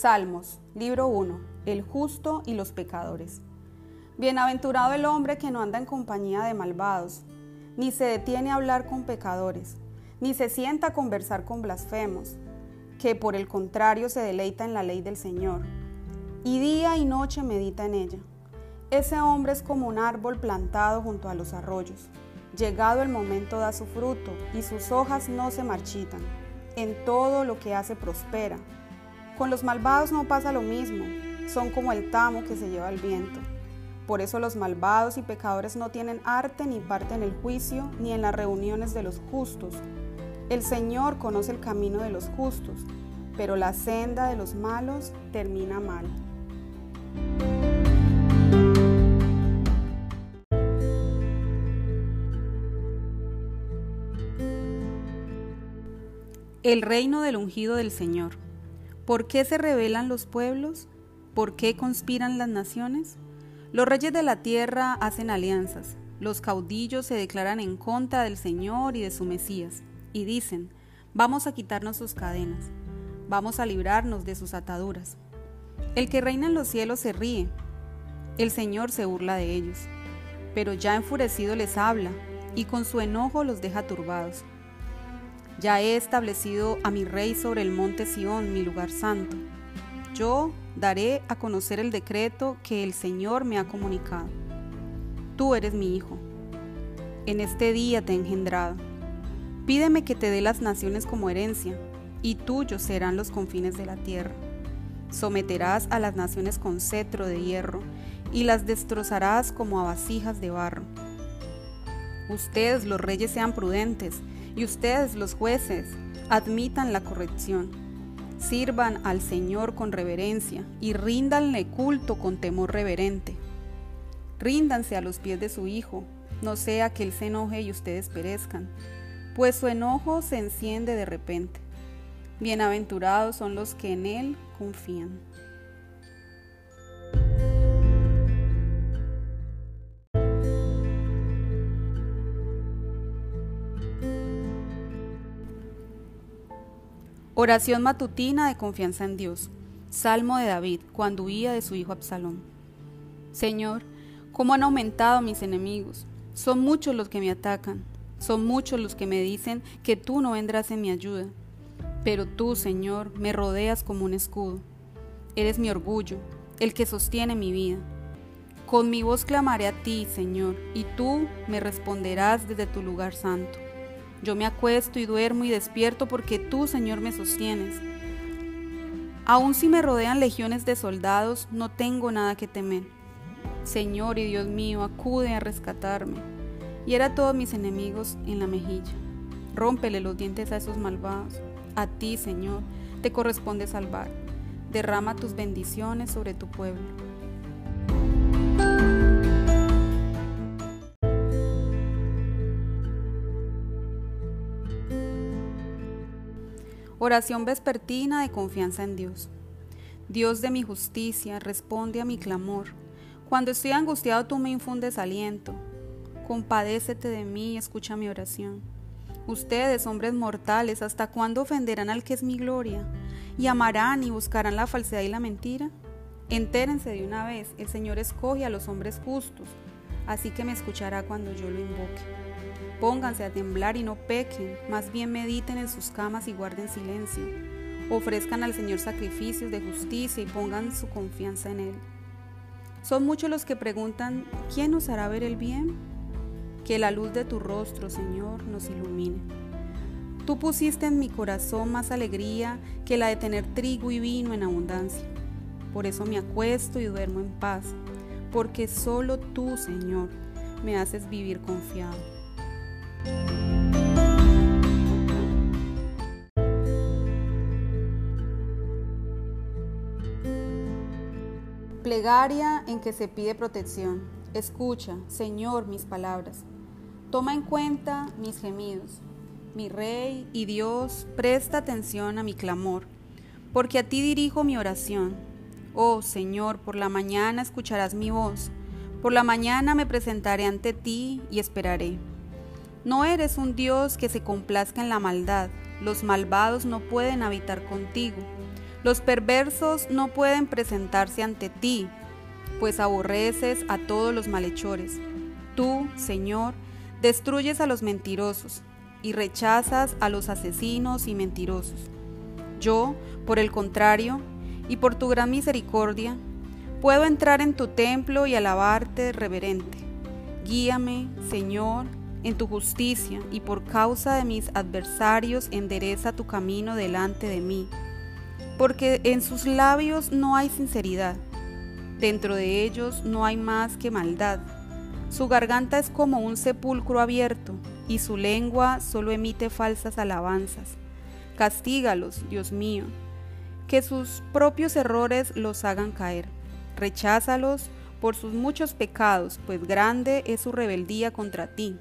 Salmos, libro 1. El justo y los pecadores. Bienaventurado el hombre que no anda en compañía de malvados, ni se detiene a hablar con pecadores, ni se sienta a conversar con blasfemos, que por el contrario se deleita en la ley del Señor, y día y noche medita en ella. Ese hombre es como un árbol plantado junto a los arroyos. Llegado el momento da su fruto, y sus hojas no se marchitan. En todo lo que hace prospera. Con los malvados no pasa lo mismo, son como el tamo que se lleva el viento. Por eso los malvados y pecadores no tienen arte ni parte en el juicio, ni en las reuniones de los justos. El Señor conoce el camino de los justos, pero la senda de los malos termina mal. El reino del ungido del Señor. ¿Por qué se rebelan los pueblos? ¿Por qué conspiran las naciones? Los reyes de la tierra hacen alianzas, los caudillos se declaran en contra del Señor y de su Mesías, y dicen, vamos a quitarnos sus cadenas, vamos a librarnos de sus ataduras. El que reina en los cielos se ríe, el Señor se burla de ellos, pero ya enfurecido les habla, y con su enojo los deja turbados. Ya he establecido a mi rey sobre el monte Sión, mi lugar santo. Yo daré a conocer el decreto que el Señor me ha comunicado. Tú eres mi hijo. En este día te he engendrado. Pídeme que te dé las naciones como herencia, y tuyos serán los confines de la tierra. Someterás a las naciones con cetro de hierro, y las destrozarás como a vasijas de barro. Ustedes los reyes sean prudentes, y ustedes los jueces admitan la corrección Sirvan al Señor con reverencia y ríndanle culto con temor reverente. Ríndanse a los pies de su Hijo, no sea que Él se enoje y ustedes perezcan, pues su enojo se enciende de repente. Bienaventurados son los que en Él confían. Oración matutina de confianza en Dios. Salmo de David, cuando huía de su hijo Absalón. Señor, ¿cómo han aumentado mis enemigos? Son muchos los que me atacan, son muchos los que me dicen que tú no vendrás en mi ayuda. Pero tú, Señor, me rodeas como un escudo. Eres mi orgullo, el que sostiene mi vida. Con mi voz clamaré a ti, Señor, y tú me responderás desde tu lugar santo. Yo me acuesto y duermo y despierto porque tú, Señor, me sostienes. Aun si me rodean legiones de soldados, no tengo nada que temer. Señor y Dios mío, acude a rescatarme. Y era todos mis enemigos en la mejilla. Rómpele los dientes a esos malvados. A ti, Señor, te corresponde salvar. Derrama tus bendiciones sobre tu pueblo. Oración vespertina de confianza en Dios. Dios de mi justicia, responde a mi clamor. Cuando estoy angustiado, tú me infundes aliento. Compadécete de mí y escucha mi oración. Ustedes, hombres mortales, ¿hasta cuándo ofenderán al que es mi gloria? ¿Y amarán y buscarán la falsedad y la mentira? Entérense de una vez, el Señor escoge a los hombres justos, así que me escuchará cuando yo lo invoque. Pónganse a temblar y no pequen, más bien mediten en sus camas y guarden silencio. Ofrezcan al Señor sacrificios de justicia y pongan su confianza en Él. Son muchos los que preguntan, ¿quién nos hará ver el bien? Que la luz de tu rostro, Señor, nos ilumine. Tú pusiste en mi corazón más alegría que la de tener trigo y vino en abundancia. Por eso me acuesto y duermo en paz, porque solo tú, Señor, me haces vivir confiado. Plegaria en que se pide protección. Escucha, Señor, mis palabras. Toma en cuenta mis gemidos. Mi Rey y Dios, presta atención a mi clamor, porque a ti dirijo mi oración. Oh Señor, por la mañana escucharás mi voz. Por la mañana me presentaré ante ti y esperaré. No eres un Dios que se complazca en la maldad. Los malvados no pueden habitar contigo. Los perversos no pueden presentarse ante ti, pues aborreces a todos los malhechores. Tú, Señor, destruyes a los mentirosos y rechazas a los asesinos y mentirosos. Yo, por el contrario, y por tu gran misericordia, puedo entrar en tu templo y alabarte reverente. Guíame, Señor, en tu justicia, y por causa de mis adversarios endereza tu camino delante de mí, porque en sus labios no hay sinceridad, dentro de ellos no hay más que maldad. Su garganta es como un sepulcro abierto, y su lengua solo emite falsas alabanzas. Castígalos, Dios mío, que sus propios errores los hagan caer. Recházalos por sus muchos pecados, pues grande es su rebeldía contra ti.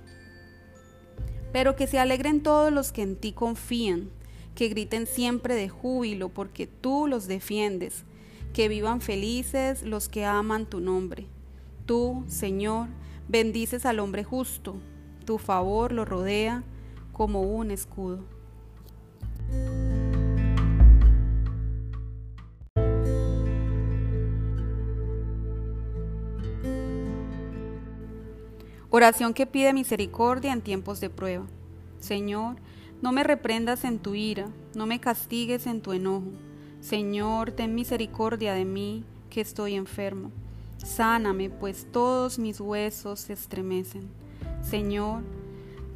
Pero que se alegren todos los que en ti confían, que griten siempre de júbilo, porque tú los defiendes, que vivan felices los que aman tu nombre. Tú, Señor, bendices al hombre justo, tu favor lo rodea como un escudo. Oración que pide misericordia en tiempos de prueba. Señor, no me reprendas en tu ira, no me castigues en tu enojo. Señor, ten misericordia de mí, que estoy enfermo. Sáname, pues todos mis huesos se estremecen. Señor,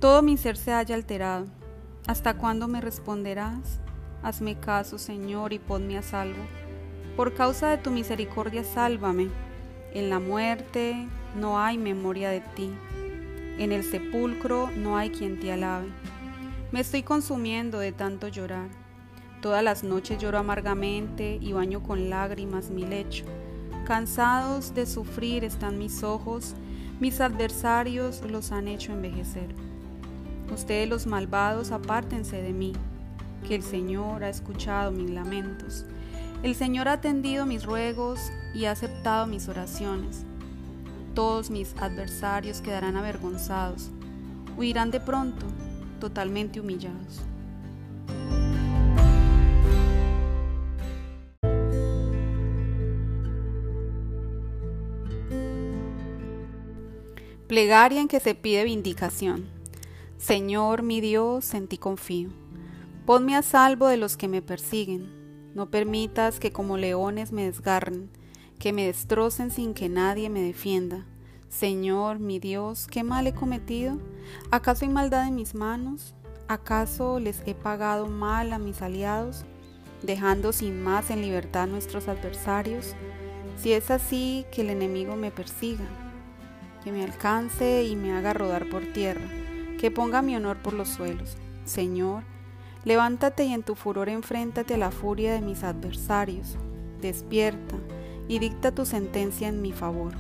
todo mi ser se haya alterado. ¿Hasta cuándo me responderás? Hazme caso, Señor, y ponme a salvo. Por causa de tu misericordia, sálvame. En la muerte no hay memoria de ti. En el sepulcro no hay quien te alabe. Me estoy consumiendo de tanto llorar. Todas las noches lloro amargamente y baño con lágrimas mi lecho. Cansados de sufrir están mis ojos, mis adversarios los han hecho envejecer. Ustedes los malvados apártense de mí, que el Señor ha escuchado mis lamentos. El Señor ha atendido mis ruegos y ha aceptado mis oraciones. Todos mis adversarios quedarán avergonzados, huirán de pronto, totalmente humillados. Plegaria en que se pide vindicación. Señor mi Dios, en ti confío. Ponme a salvo de los que me persiguen. No permitas que como leones me desgarren que me destrocen sin que nadie me defienda. Señor, mi Dios, ¿qué mal he cometido? ¿Acaso hay maldad en mis manos? ¿Acaso les he pagado mal a mis aliados, dejando sin más en libertad a nuestros adversarios? Si es así, que el enemigo me persiga, que me alcance y me haga rodar por tierra, que ponga mi honor por los suelos. Señor, levántate y en tu furor enfréntate a la furia de mis adversarios. Despierta y dicta tu sentencia en mi favor.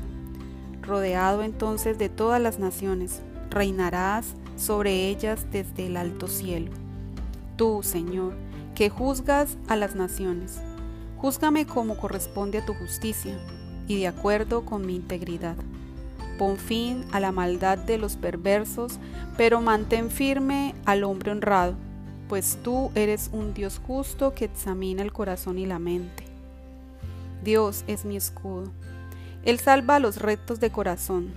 Rodeado entonces de todas las naciones, reinarás sobre ellas desde el alto cielo. Tú, Señor, que juzgas a las naciones, júzgame como corresponde a tu justicia y de acuerdo con mi integridad. Pon fin a la maldad de los perversos, pero mantén firme al hombre honrado, pues tú eres un Dios justo que examina el corazón y la mente. Dios es mi escudo. Él salva los rectos de corazón.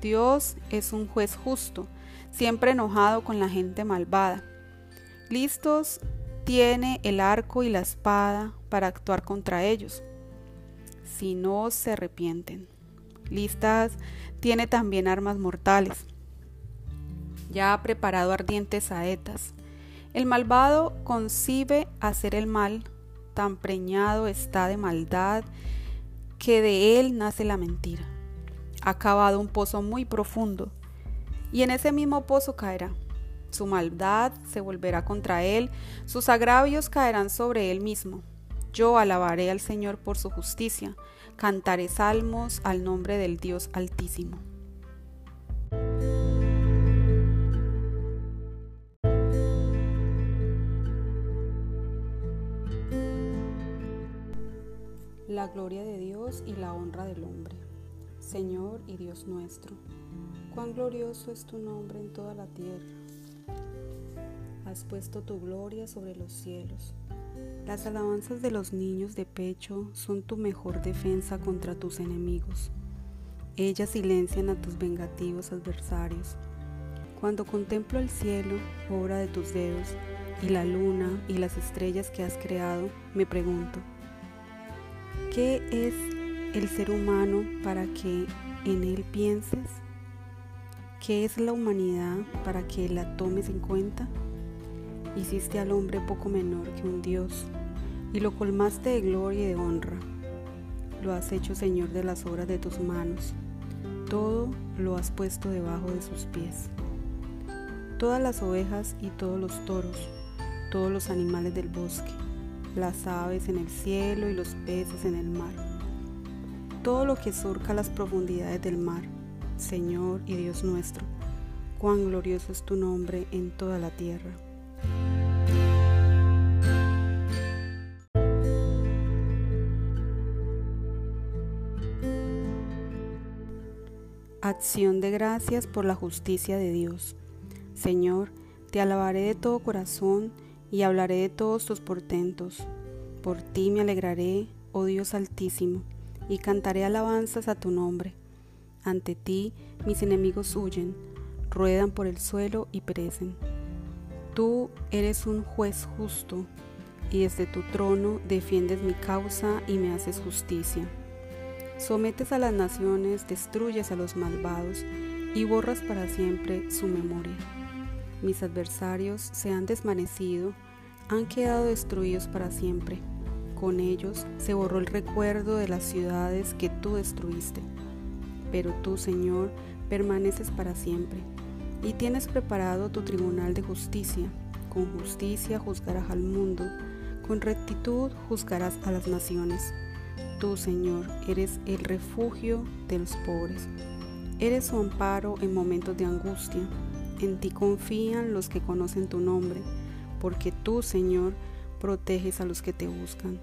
Dios es un juez justo, siempre enojado con la gente malvada. Listos tiene el arco y la espada para actuar contra ellos, si no se arrepienten. Listas tiene también armas mortales. Ya ha preparado ardientes saetas. El malvado concibe hacer el mal tan preñado está de maldad que de él nace la mentira. Ha cavado un pozo muy profundo y en ese mismo pozo caerá. Su maldad se volverá contra él, sus agravios caerán sobre él mismo. Yo alabaré al Señor por su justicia, cantaré salmos al nombre del Dios Altísimo. La gloria de Dios y la honra del hombre. Señor y Dios nuestro, cuán glorioso es tu nombre en toda la tierra. Has puesto tu gloria sobre los cielos. Las alabanzas de los niños de pecho son tu mejor defensa contra tus enemigos. Ellas silencian a tus vengativos adversarios. Cuando contemplo el cielo, obra de tus dedos, y la luna y las estrellas que has creado, me pregunto, ¿qué es el ser humano para que en él pienses? ¿Qué es la humanidad para que la tomes en cuenta? Hiciste al hombre poco menor que un Dios y lo colmaste de gloria y de honra. Lo has hecho Señor de las obras de tus manos. Todo lo has puesto debajo de sus pies. Todas las ovejas y todos los toros, todos los animales del bosque, las aves en el cielo y los peces en el mar. Todo lo que surca las profundidades del mar, Señor y Dios nuestro, cuán glorioso es tu nombre en toda la tierra. Acción de gracias por la justicia de Dios. Señor, te alabaré de todo corazón y hablaré de todos tus portentos. Por ti me alegraré, oh Dios altísimo, y cantaré alabanzas a tu nombre. Ante ti mis enemigos huyen, ruedan por el suelo y perecen. Tú eres un juez justo, y desde tu trono defiendes mi causa y me haces justicia. Sometes a las naciones, destruyes a los malvados y borras para siempre su memoria. Mis adversarios se han desvanecido, han quedado destruidos para siempre. Con ellos se borró el recuerdo de las ciudades que tú destruiste. Pero tú, Señor, permaneces para siempre y tienes preparado tu tribunal de justicia. Con justicia juzgarás al mundo, con rectitud juzgarás a las naciones. Tú, Señor, eres el refugio de los pobres. Eres su amparo en momentos de angustia. En ti confían los que conocen tu nombre, porque tú, Señor, proteges a los que te buscan.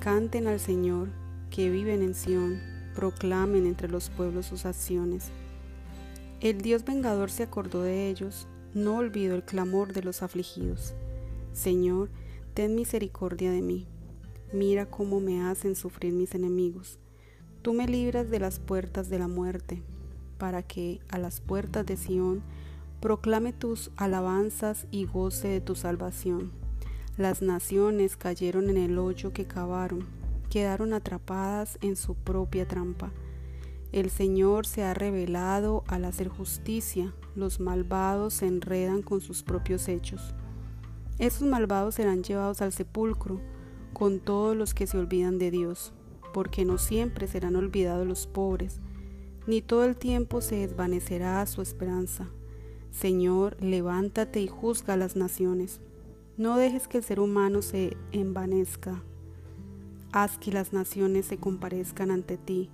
Canten al Señor, que viven en Sión, proclamen entre los pueblos sus acciones. El Dios vengador se acordó de ellos, no olvidó el clamor de los afligidos. Señor, ten misericordia de mí Mira cómo me hacen sufrir mis enemigos. Tú me libras de las puertas de la muerte, para que a las puertas de Sión proclame tus alabanzas y goce de tu salvación. Las naciones cayeron en el hoyo que cavaron, quedaron atrapadas en su propia trampa. El Señor se ha revelado al hacer justicia, los malvados se enredan con sus propios hechos. Esos malvados serán llevados al sepulcro, con todos los que se olvidan de Dios, porque no siempre serán olvidados los pobres, ni todo el tiempo se desvanecerá su esperanza. Señor, levántate y juzga a las naciones. No dejes que el ser humano se envanezca. Haz que las naciones se comparezcan ante ti.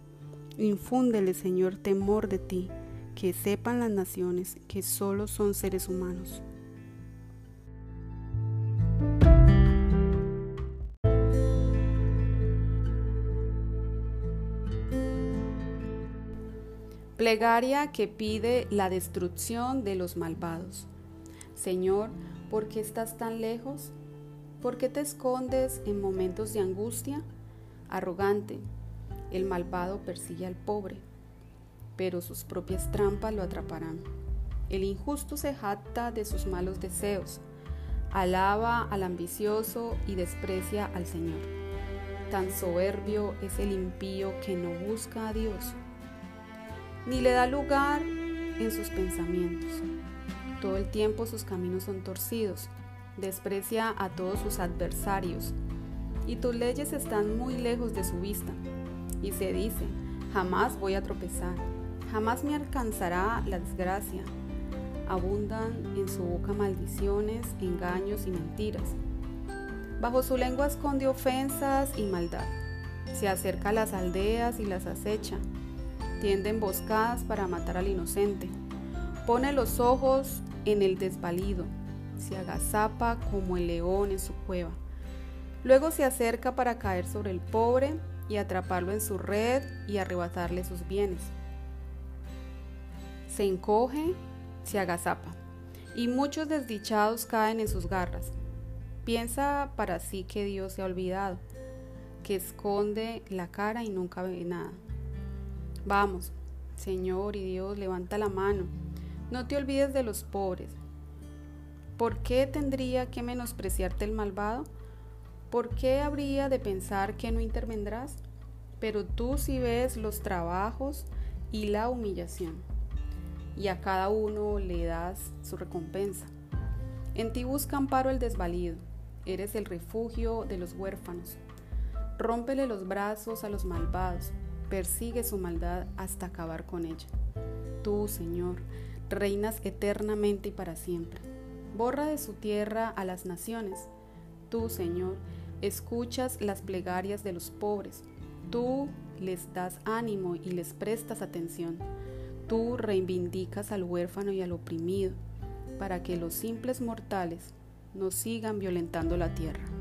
Infúndele, Señor, temor de ti, que sepan las naciones que solo son seres humanos. Plegaria que pide la destrucción de los malvados. Señor, ¿por qué estás tan lejos? ¿Por qué te escondes en momentos de angustia? Arrogante, el malvado persigue al pobre, pero sus propias trampas lo atraparán. El injusto se jacta de sus malos deseos, alaba al ambicioso y desprecia al Señor. Tan soberbio es el impío que no busca a Dios ni le da lugar en sus pensamientos. Todo el tiempo sus caminos son torcidos, desprecia a todos sus adversarios, y tus leyes están muy lejos de su vista. Y se dice, jamás voy a tropezar, jamás me alcanzará la desgracia. Abundan en su boca maldiciones, engaños y mentiras. Bajo su lengua esconde ofensas y maldad. Se acerca a las aldeas y las acecha tiende emboscadas para matar al inocente, pone los ojos en el desvalido, se agazapa como el león en su cueva. Luego se acerca para caer sobre el pobre y atraparlo en su red y arrebatarle sus bienes. Se encoge, se agazapa, y muchos desdichados caen en sus garras. Piensa para sí que Dios se ha olvidado, que esconde la cara y nunca ve nada. Vamos, Señor y Dios, levanta la mano. No te olvides de los pobres. ¿Por qué tendría que menospreciarte el malvado? ¿Por qué habría de pensar que no intervendrás? Pero tú sí ves los trabajos y la humillación, y a cada uno le das su recompensa. En ti busca amparo el desvalido, eres el refugio de los huérfanos. Rómpele los brazos a los malvados, persigue su maldad hasta acabar con ella. Tú, Señor, reinas eternamente y para siempre. Borra de su tierra a las naciones. Tú, Señor, escuchas las plegarias de los pobres. Tú les das ánimo y les prestas atención. Tú reivindicas al huérfano y al oprimido, para que los simples mortales no sigan violentando la tierra.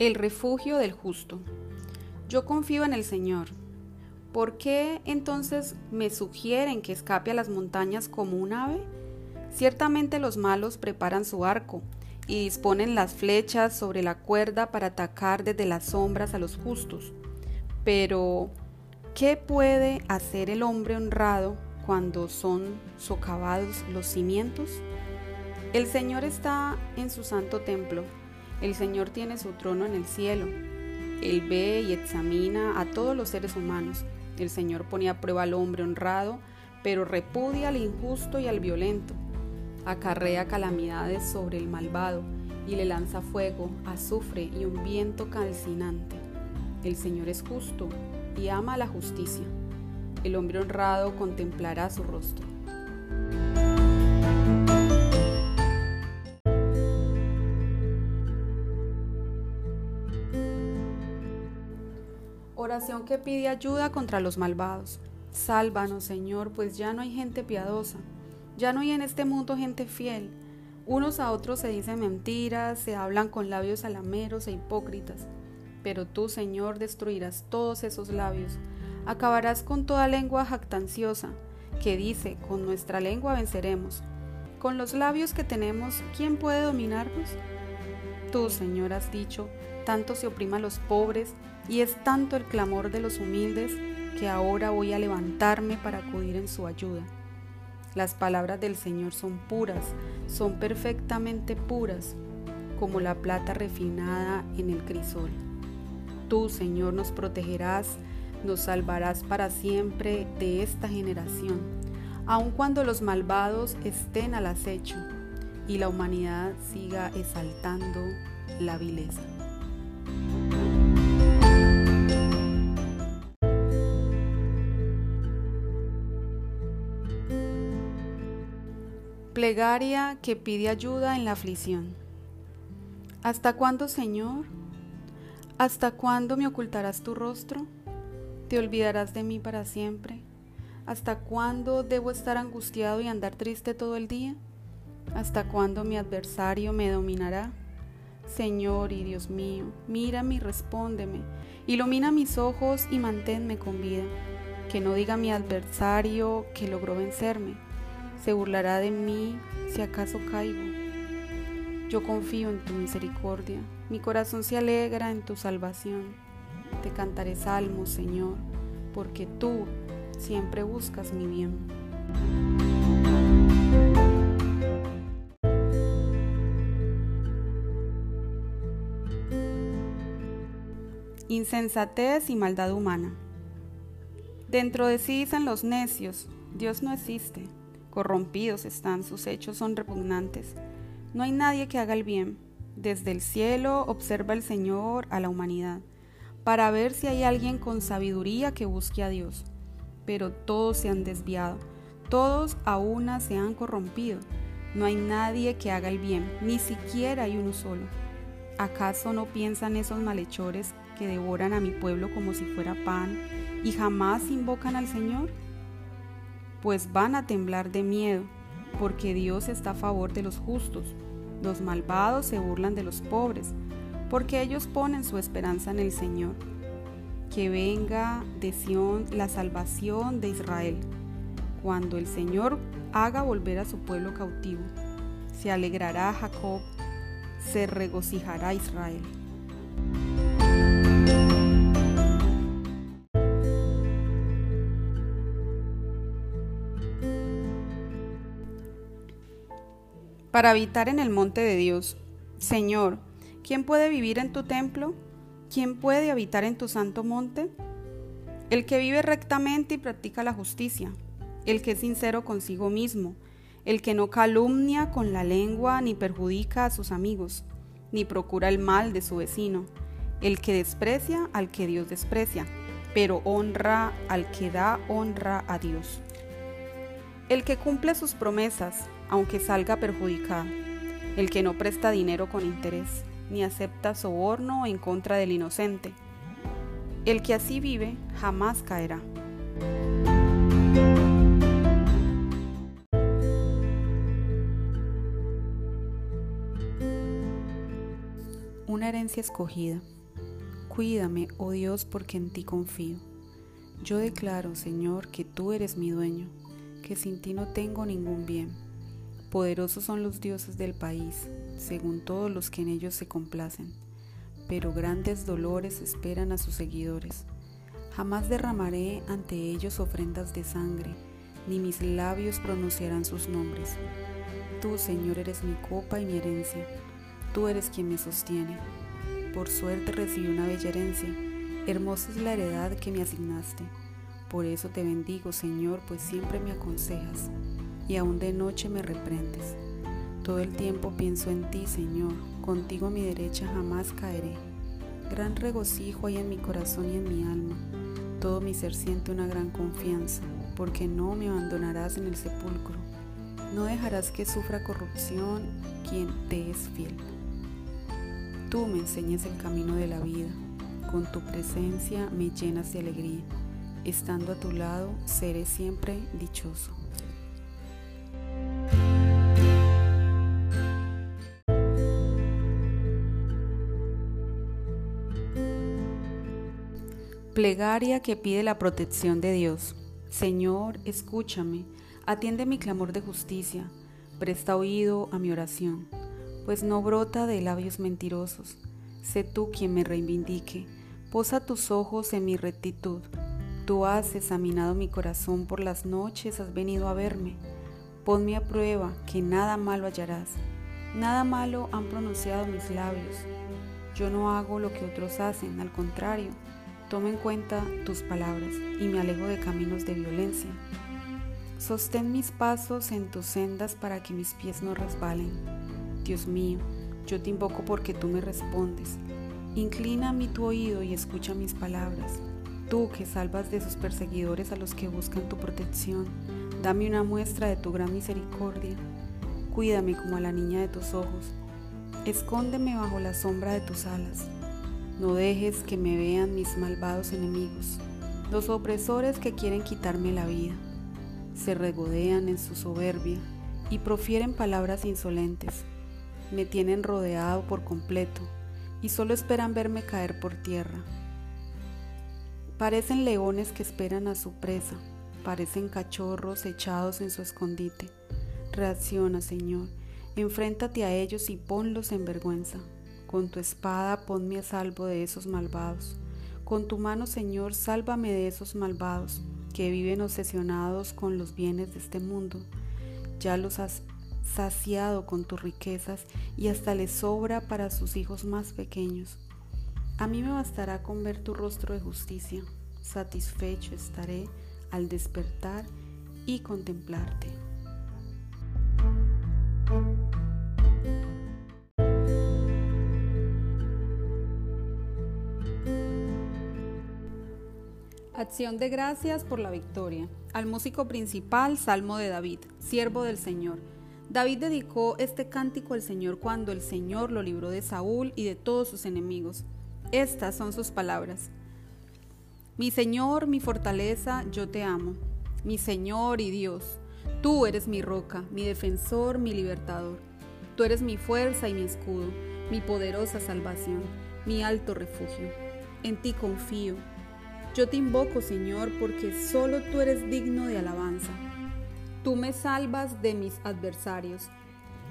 El refugio del justo. Yo confío en el Señor. ¿Por qué entonces me sugieren que escape a las montañas como un ave? Ciertamente los malos preparan su arco y disponen las flechas sobre la cuerda para atacar desde las sombras a los justos. Pero, ¿qué puede hacer el hombre honrado cuando son socavados los cimientos? El Señor está en su santo templo el Señor tiene su trono en el cielo. Él ve y examina a todos los seres humanos. El Señor pone a prueba al hombre honrado, pero repudia al injusto y al violento. Acarrea calamidades sobre el malvado y le lanza fuego, azufre y un viento calcinante. El Señor es justo y ama la justicia. El hombre honrado contemplará su rostro. Que pide ayuda contra los malvados. Sálvanos, Señor, pues ya no hay gente piadosa. Ya no hay en este mundo gente fiel. Unos a otros se dicen mentiras, se hablan con labios alameros e hipócritas. Pero tú, Señor, destruirás todos esos labios. Acabarás con toda lengua jactanciosa, que dice, con nuestra lengua venceremos. Con los labios que tenemos, ¿quién puede dominarnos? Tú, Señor, has dicho, tanto se oprima a los pobres, y es tanto el clamor de los humildes que ahora voy a levantarme para acudir en su ayuda. Las palabras del Señor son puras, son perfectamente puras, como la plata refinada en el crisol. Tú, Señor, nos protegerás, nos salvarás para siempre de esta generación, aun cuando los malvados estén al acecho y la humanidad siga exaltando la vileza. Plegaria que pide ayuda en la aflicción. ¿Hasta cuándo, Señor? ¿Hasta cuándo me ocultarás tu rostro? ¿Te olvidarás de mí para siempre? ¿Hasta cuándo debo estar angustiado y andar triste todo el día? ¿Hasta cuándo mi adversario me dominará? Señor y Dios mío, mírame y respóndeme, ilumina mis ojos y manténme con vida. Que no diga mi adversario que logró vencerme se burlará de mí si acaso caigo. Yo confío en tu misericordia, mi corazón se alegra en tu salvación. Te cantaré salmos, Señor, porque tú siempre buscas mi bien. Insensatez y maldad humana. Dentro de sí dicen los necios, Dios no existe. Corrompidos están, sus hechos son repugnantes. No hay nadie que haga el bien. Desde el cielo observa el Señor a la humanidad, para ver si hay alguien con sabiduría que busque a Dios. Pero todos se han desviado, todos a una se han corrompido. No hay nadie que haga el bien, ni siquiera hay uno solo. ¿Acaso no piensan esos malhechores que devoran a mi pueblo como si fuera pan y jamás invocan al Señor? Pues van a temblar de miedo, porque Dios está a favor de los justos. Los malvados se burlan de los pobres, porque ellos ponen su esperanza en el Señor. que venga de Sión la salvación de Israel, cuando el Señor haga volver a su pueblo cautivo. Se alegrará Jacob, se regocijará Israel. Para habitar en el monte de Dios, Señor, ¿quién puede vivir en tu templo? ¿Quién puede habitar en tu santo monte? El que vive rectamente y practica la justicia, el que es sincero consigo mismo, el que no calumnia con la lengua ni perjudica a sus amigos, ni procura el mal de su vecino, el que desprecia al que Dios desprecia, pero honra al que da honra a Dios. El que cumple sus promesas, aunque salga perjudicado, el que no presta dinero con interés, ni acepta soborno en contra del inocente. El que así vive jamás caerá. Una herencia escogida. Cuídame, oh Dios, porque en ti confío. Yo declaro, Señor, que tú eres mi dueño, que sin ti no tengo ningún bien. Poderosos son los dioses del país, según todos los que en ellos se complacen, pero grandes dolores esperan a sus seguidores. Jamás derramaré ante ellos ofrendas de sangre, ni mis labios pronunciarán sus nombres. Tú, Señor, eres mi copa y mi herencia. Tú eres quien me sostiene. Por suerte recibí una bella herencia. Hermosa es la heredad que me asignaste. Por eso te bendigo, Señor, pues siempre me aconsejas y aún de noche me reprendes. Todo el tiempo pienso en ti, Señor, contigo mi derecha jamás caeré. Gran regocijo hay en mi corazón y en mi alma. Todo mi ser siente una gran confianza, porque no me abandonarás en el sepulcro. No dejarás que sufra corrupción quien te es fiel. Tú me enseñas el camino de la vida, con tu presencia me llenas de alegría. Estando a tu lado, seré siempre dichoso. Plegaria que pide la protección de Dios. Señor, escúchame, atiende mi clamor de justicia, presta oído a mi oración, pues no brota de labios mentirosos. Sé tú quien me reivindique, posa tus ojos en mi rectitud. Tú has examinado mi corazón por las noches, has venido a verme. Ponme a prueba, que nada malo hallarás. Nada malo han pronunciado mis labios. Yo no hago lo que otros hacen, al contrario Toma en cuenta tus palabras y me alejo de caminos de violencia. Sostén mis pasos en tus sendas para que mis pies no resbalen. Dios mío, yo te invoco porque tú me respondes. Inclina mi tu oído y escucha mis palabras. Tú que salvas de sus perseguidores a los que buscan tu protección, dame una muestra de tu gran misericordia. Cuídame como a la niña de tus ojos. Escóndeme bajo la sombra de tus alas. No dejes que me vean mis malvados enemigos, los opresores que quieren quitarme la vida. Se regodean en su soberbia y profieren palabras insolentes. Me tienen rodeado por completo y solo esperan verme caer por tierra. Parecen leones que esperan a su presa, parecen cachorros echados en su escondite. Reacciona, Señor, enfréntate a ellos y ponlos en vergüenza. Con tu espada ponme a salvo de esos malvados. Con tu mano, Señor, sálvame de esos malvados que viven obsesionados con los bienes de este mundo. Ya los has saciado con tus riquezas y hasta les sobra para sus hijos más pequeños. A mí me bastará con ver tu rostro de justicia. Satisfecho estaré al despertar y contemplarte. Acción de gracias por la victoria. Al músico principal, Salmo de David, siervo del Señor. David dedicó este cántico al Señor cuando el Señor lo libró de Saúl y de todos sus enemigos. Estas son sus palabras. Mi Señor, mi fortaleza, yo te amo. Mi Señor y Dios, tú eres mi roca, mi defensor, mi libertador. Tú eres mi fuerza y mi escudo, mi poderosa salvación, mi alto refugio. En ti confío Yo te invoco, Señor, porque solo tú eres digno de alabanza. Tú me salvas de mis adversarios.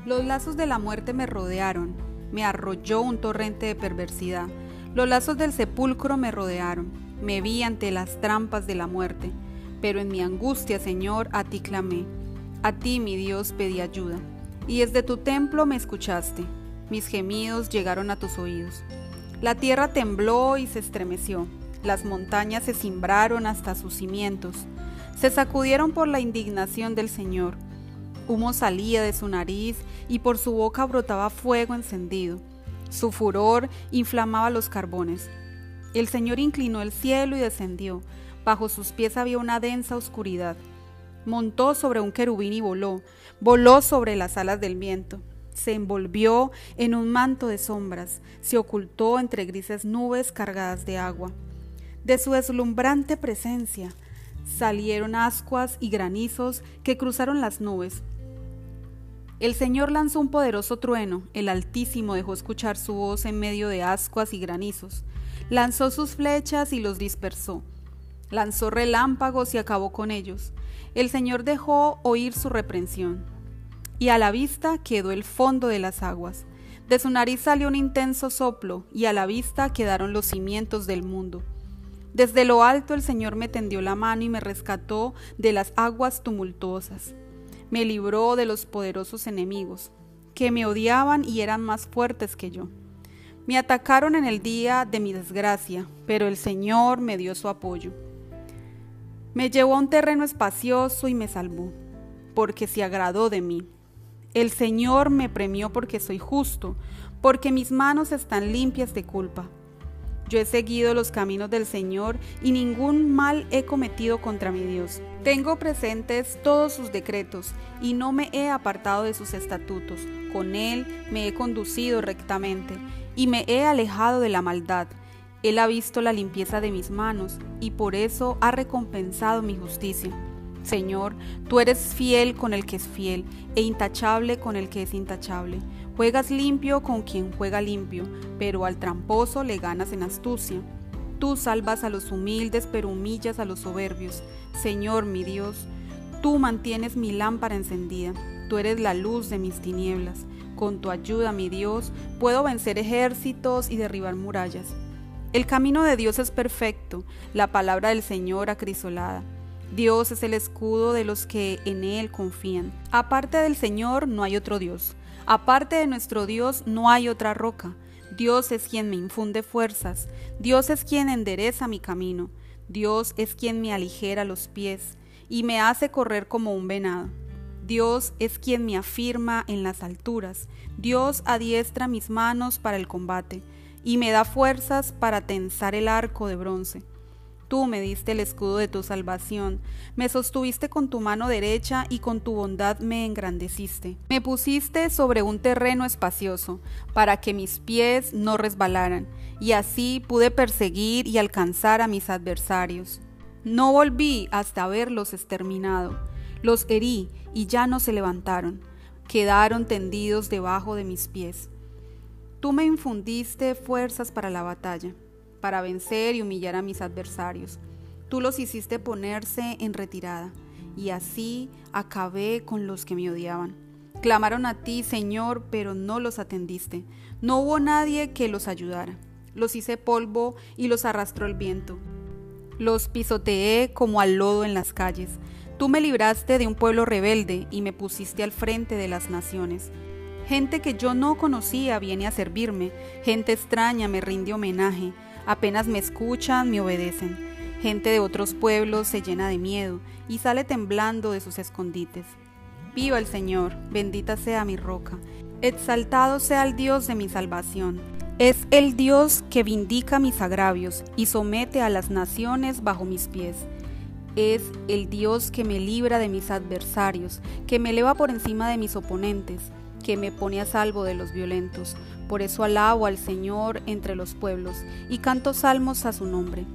Los lazos de la muerte me rodearon, me arrolló un torrente de perversidad. Los lazos del sepulcro me rodearon, me vi ante las trampas de la muerte. Pero en mi angustia, Señor, a ti clamé. A ti, mi Dios, pedí ayuda. Y desde tu templo me escuchaste. Mis gemidos llegaron a tus oídos. La tierra tembló y se estremeció. Las montañas se cimbraron hasta sus cimientos. Se sacudieron por la indignación del Señor. Humo salía de su nariz y por su boca brotaba fuego encendido. Su furor inflamaba los carbones. El Señor inclinó el cielo y descendió. Bajo sus pies había una densa oscuridad. Montó sobre un querubín y voló. Voló sobre las alas del viento. Se envolvió en un manto de sombras. Se ocultó entre grises nubes cargadas de agua. De su deslumbrante presencia salieron ascuas y granizos que cruzaron las nubes. El Señor lanzó un poderoso trueno, el Altísimo dejó escuchar su voz en medio de ascuas y granizos, lanzó sus flechas y los dispersó, lanzó relámpagos y acabó con ellos. El Señor dejó oír su reprensión, y a la vista quedó el fondo de las aguas. De su nariz salió un intenso soplo, y a la vista quedaron los cimientos del mundo. Desde lo alto el Señor me tendió la mano y me rescató de las aguas tumultuosas me libró de los poderosos enemigos, que me odiaban y eran más fuertes que yo. Me atacaron en el día de mi desgracia, pero el Señor me dio su apoyo. Me llevó a un terreno espacioso y me salvó, porque se agradó de mí. El Señor me premió porque soy justo, porque mis manos están limpias de culpa. Yo he seguido los caminos del Señor y ningún mal he cometido contra mi Dios. Tengo presentes todos sus decretos y no me he apartado de sus estatutos. Con Él me he conducido rectamente y me he alejado de la maldad. Él ha visto la limpieza de mis manos y por eso ha recompensado mi justicia. Señor, tú eres fiel con el que es fiel e intachable con el que es intachable. Juegas limpio con quien juega limpio, pero al tramposo le ganas en astucia. Tú salvas a los humildes, pero humillas a los soberbios. Señor mi Dios, tú mantienes mi lámpara encendida. Tú eres la luz de mis tinieblas. Con tu ayuda, mi Dios, puedo vencer ejércitos y derribar murallas. El camino de Dios es perfecto, la palabra del Señor acrisolada. Dios es el escudo de los que en Él confían. Aparte del Señor no hay otro Dios. Aparte de nuestro Dios no hay otra roca. Dios es quien me infunde fuerzas. Dios es quien endereza mi camino. Dios es quien me aligera los pies y me hace correr como un venado. Dios es quien me afirma en las alturas. Dios adiestra mis manos para el combate y me da fuerzas para tensar el arco de bronce. Tú me diste el escudo de tu salvación, me sostuviste con tu mano derecha y con tu bondad me engrandeciste. Me pusiste sobre un terreno espacioso, para que mis pies no resbalaran, y así pude perseguir y alcanzar a mis adversarios. No volví hasta haberlos exterminado. Los herí y ya no se levantaron, quedaron tendidos debajo de mis pies. Tú me infundiste fuerzas para la batalla para vencer y humillar a mis adversarios. Tú los hiciste ponerse en retirada, y así acabé con los que me odiaban. Clamaron a ti, Señor, pero no los atendiste. No hubo nadie que los ayudara. Los hice polvo y los arrastró el viento. Los pisoteé como al lodo en las calles. Tú me libraste de un pueblo rebelde y me pusiste al frente de las naciones. Gente que yo no conocía viene a servirme, gente extraña me rinde homenaje. Apenas me escuchan, me obedecen. Gente de otros pueblos se llena de miedo y sale temblando de sus escondites. Viva el Señor, bendita sea mi roca. Exaltado sea el Dios de mi salvación. Es el Dios que vindica mis agravios y somete a las naciones bajo mis pies. Es el Dios que me libra de mis adversarios, que me eleva por encima de mis oponentes, que me pone a salvo de los violentos. Por eso alabo al Señor entre los pueblos y canto salmos a su nombre.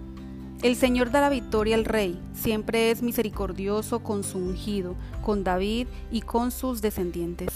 El Señor da la victoria al Rey, siempre es misericordioso con su ungido, con David y con sus descendientes.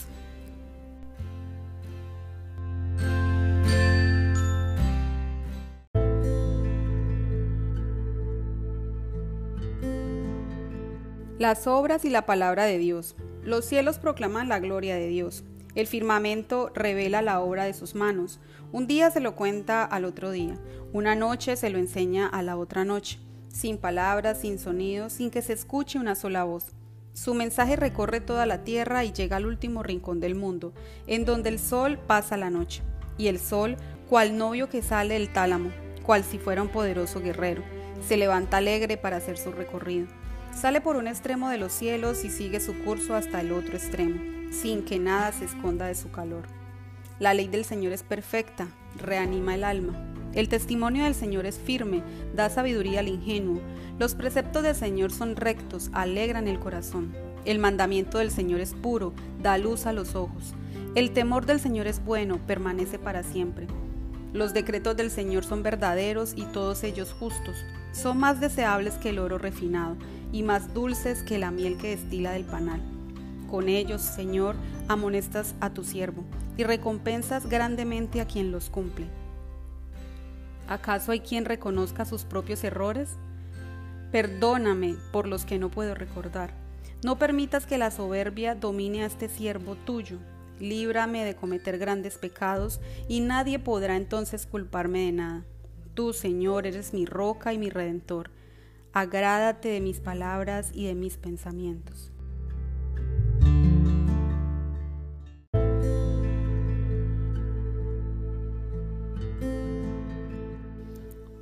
Las obras y la palabra de Dios. Los cielos proclaman la gloria de Dios. El firmamento revela la obra de sus manos. Un día se lo cuenta al otro día. Una noche se lo enseña a la otra noche. Sin palabras, sin sonidos, sin que se escuche una sola voz. Su mensaje recorre toda la tierra y llega al último rincón del mundo, en donde el sol pasa la noche. Y el sol, cual novio que sale del tálamo, cual si fuera un poderoso guerrero, se levanta alegre para hacer su recorrido. Sale por un extremo de los cielos y sigue su curso hasta el otro extremo, sin que nada se esconda de su calor. La ley del Señor es perfecta, reanima el alma. El testimonio del Señor es firme, da sabiduría al ingenuo. Los preceptos del Señor son rectos, alegran el corazón. El mandamiento del Señor es puro, da luz a los ojos. El temor del Señor es bueno, permanece para siempre. Los decretos del Señor son verdaderos y todos ellos justos. Son más deseables que el oro refinado y más dulces que la miel que destila del panal. Con ellos, Señor, amonestas a tu siervo y recompensas grandemente a quien los cumple. ¿Acaso hay quien reconozca sus propios errores? Perdóname por los que no puedo recordar. No permitas que la soberbia domine a este siervo tuyo. Líbrame de cometer grandes pecados y nadie podrá entonces culparme de nada. Tú, Señor, eres mi roca y mi redentor agrádate de mis palabras y de mis pensamientos.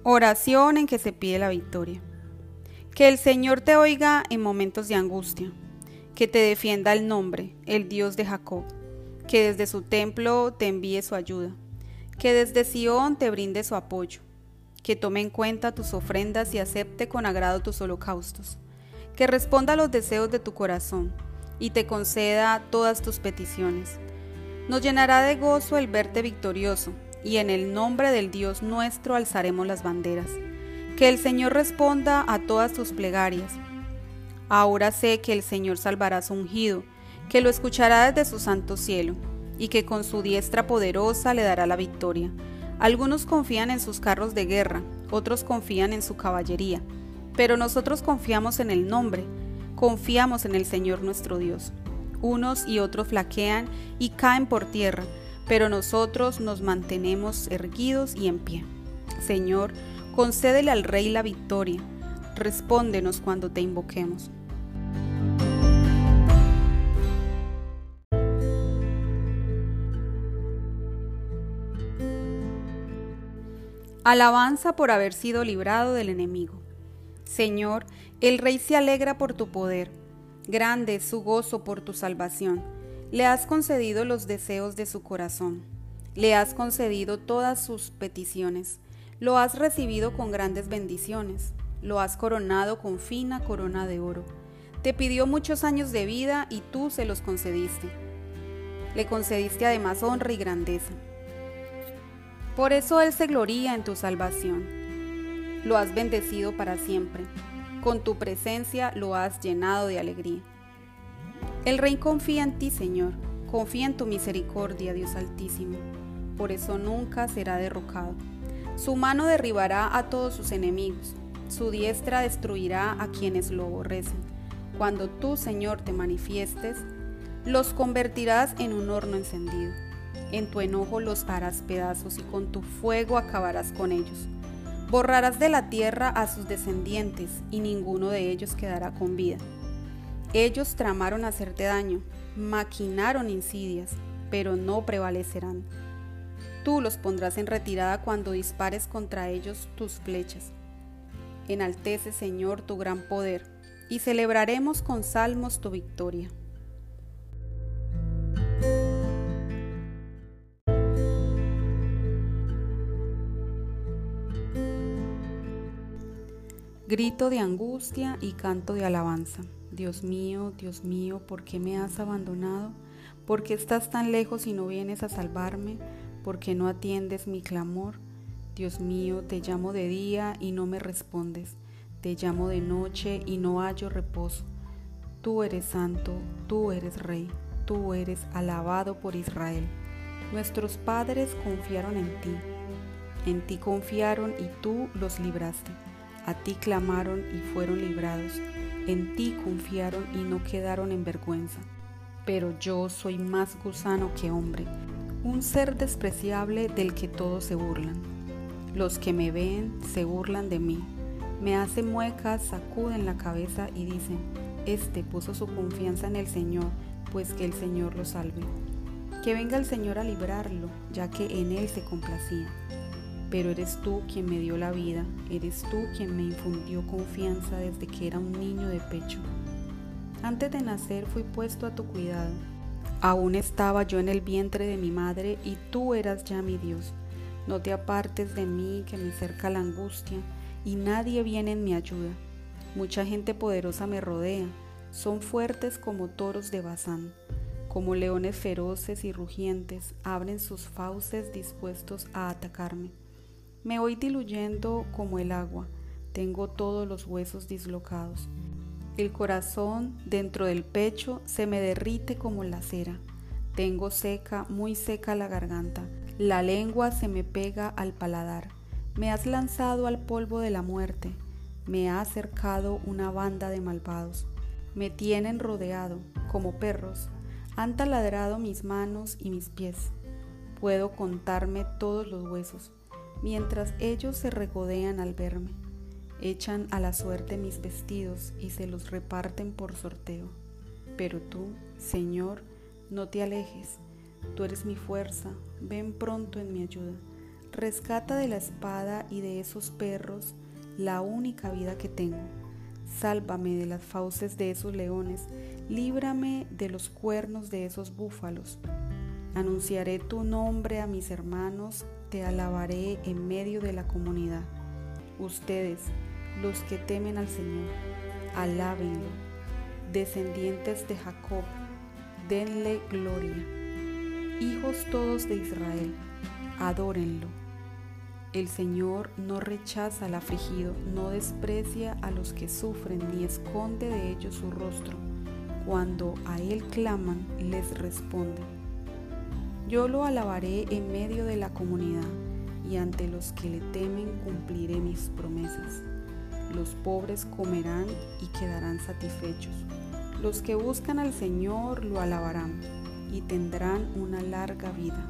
Oración en que se pide la victoria. Que el Señor te oiga en momentos de angustia, que te defienda el nombre, el Dios de Jacob, que desde su templo te envíe su ayuda, que desde Sión te brinde su apoyo que tome en cuenta tus ofrendas y acepte con agrado tus holocaustos, que responda a los deseos de tu corazón y te conceda todas tus peticiones. Nos llenará de gozo el verte victorioso, y en el nombre del Dios nuestro alzaremos las banderas. Que el Señor responda a todas tus plegarias. Ahora sé que el Señor salvará su ungido, que lo escuchará desde su santo cielo, y que con su diestra poderosa le dará la victoria algunos confían en sus carros de guerra, otros confían en su caballería, pero nosotros confiamos en el nombre, confiamos en el Señor nuestro Dios. Unos y otros flaquean y caen por tierra, pero nosotros nos mantenemos erguidos y en pie. Señor, concédele al Rey la victoria, respóndenos cuando te invoquemos. Alabanza por haber sido librado del enemigo. Señor, el Rey se alegra por tu poder. Grande es su gozo por tu salvación. Le has concedido los deseos de su corazón. Le has concedido todas sus peticiones. Lo has recibido con grandes bendiciones. Lo has coronado con fina corona de oro. Te pidió muchos años de vida y tú se los concediste. Le concediste además honra y grandeza. Por eso Él se gloría en tu salvación. Lo has bendecido para siempre. Con tu presencia lo has llenado de alegría. El Rey confía en ti, Señor. Confía en tu misericordia, Dios Altísimo. Por eso nunca será derrocado. Su mano derribará a todos sus enemigos. Su diestra destruirá a quienes lo aborrecen. Cuando tú, Señor, te manifiestes, los convertirás en un horno encendido en tu enojo los harás pedazos y con tu fuego acabarás con ellos. Borrarás de la tierra a sus descendientes y ninguno de ellos quedará con vida. Ellos tramaron hacerte daño, maquinaron insidias, pero no prevalecerán. Tú los pondrás en retirada cuando dispares contra ellos tus flechas. Enaltece, Señor, tu gran poder, y celebraremos con salmos tu victoria. Grito de angustia y canto de alabanza. Dios mío, Dios mío, ¿por qué me has abandonado? ¿Por qué estás tan lejos y no vienes a salvarme? ¿Por qué no atiendes mi clamor? Dios mío, te llamo de día y no me respondes. Te llamo de noche y no hallo reposo. Tú eres santo, tú eres rey, tú eres alabado por Israel. Nuestros padres confiaron en ti. En ti confiaron y tú los libraste. A ti clamaron y fueron librados. En ti confiaron y no quedaron en vergüenza. Pero yo soy más gusano que hombre, un ser despreciable del que todos se burlan. Los que me ven se burlan de mí, me hacen muecas, sacuden la cabeza y dicen, este puso su confianza en el Señor, pues que el Señor lo salve. Que venga el Señor a librarlo, ya que en Él se complacía. Pero eres tú quien me dio la vida, eres tú quien me infundió confianza desde que era un niño de pecho. Antes de nacer fui puesto a tu cuidado. Aún estaba yo en el vientre de mi madre y tú eras ya mi Dios. No te apartes de mí que me cerca la angustia y nadie viene en mi ayuda. Mucha gente poderosa me rodea, son fuertes como toros de Bazán, como leones feroces y rugientes, abren sus fauces dispuestos a atacarme. Me voy diluyendo como el agua, tengo todos los huesos dislocados. El corazón dentro del pecho se me derrite como la cera. Tengo seca, muy seca la garganta. La lengua se me pega al paladar. Me has lanzado al polvo de la muerte. Me ha acercado una banda de malvados. Me tienen rodeado, como perros. Han taladrado mis manos y mis pies. Puedo contarme todos los huesos mientras ellos se regodean al verme. Echan a la suerte mis vestidos y se los reparten por sorteo. Pero tú, Señor, no te alejes. Tú eres mi fuerza, ven pronto en mi ayuda. Rescata de la espada y de esos perros la única vida que tengo. Sálvame de las fauces de esos leones, líbrame de los cuernos de esos búfalos. Anunciaré tu nombre a mis hermanos alabaré en medio de la comunidad. Ustedes, los que temen al Señor, alábenlo. Descendientes de Jacob, denle gloria. Hijos todos de Israel, adórenlo. El Señor no rechaza al afligido, no desprecia a los que sufren, ni esconde de ellos su rostro. Cuando a Él claman, les responde. Yo lo alabaré en medio de la comunidad y ante los que le temen cumpliré mis promesas. Los pobres comerán y quedarán satisfechos. Los que buscan al Señor lo alabarán y tendrán una larga vida.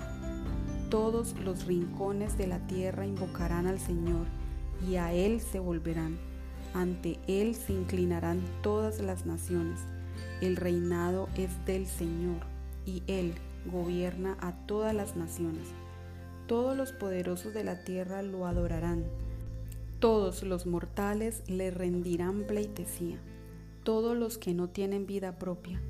Todos los rincones de la tierra invocarán al Señor y a Él se volverán. Ante Él se inclinarán todas las naciones. El reinado es del Señor y Él gobierna a todas las naciones. Todos los poderosos de la tierra lo adorarán. Todos los mortales le rendirán pleitesía. Todos los que no tienen vida propia.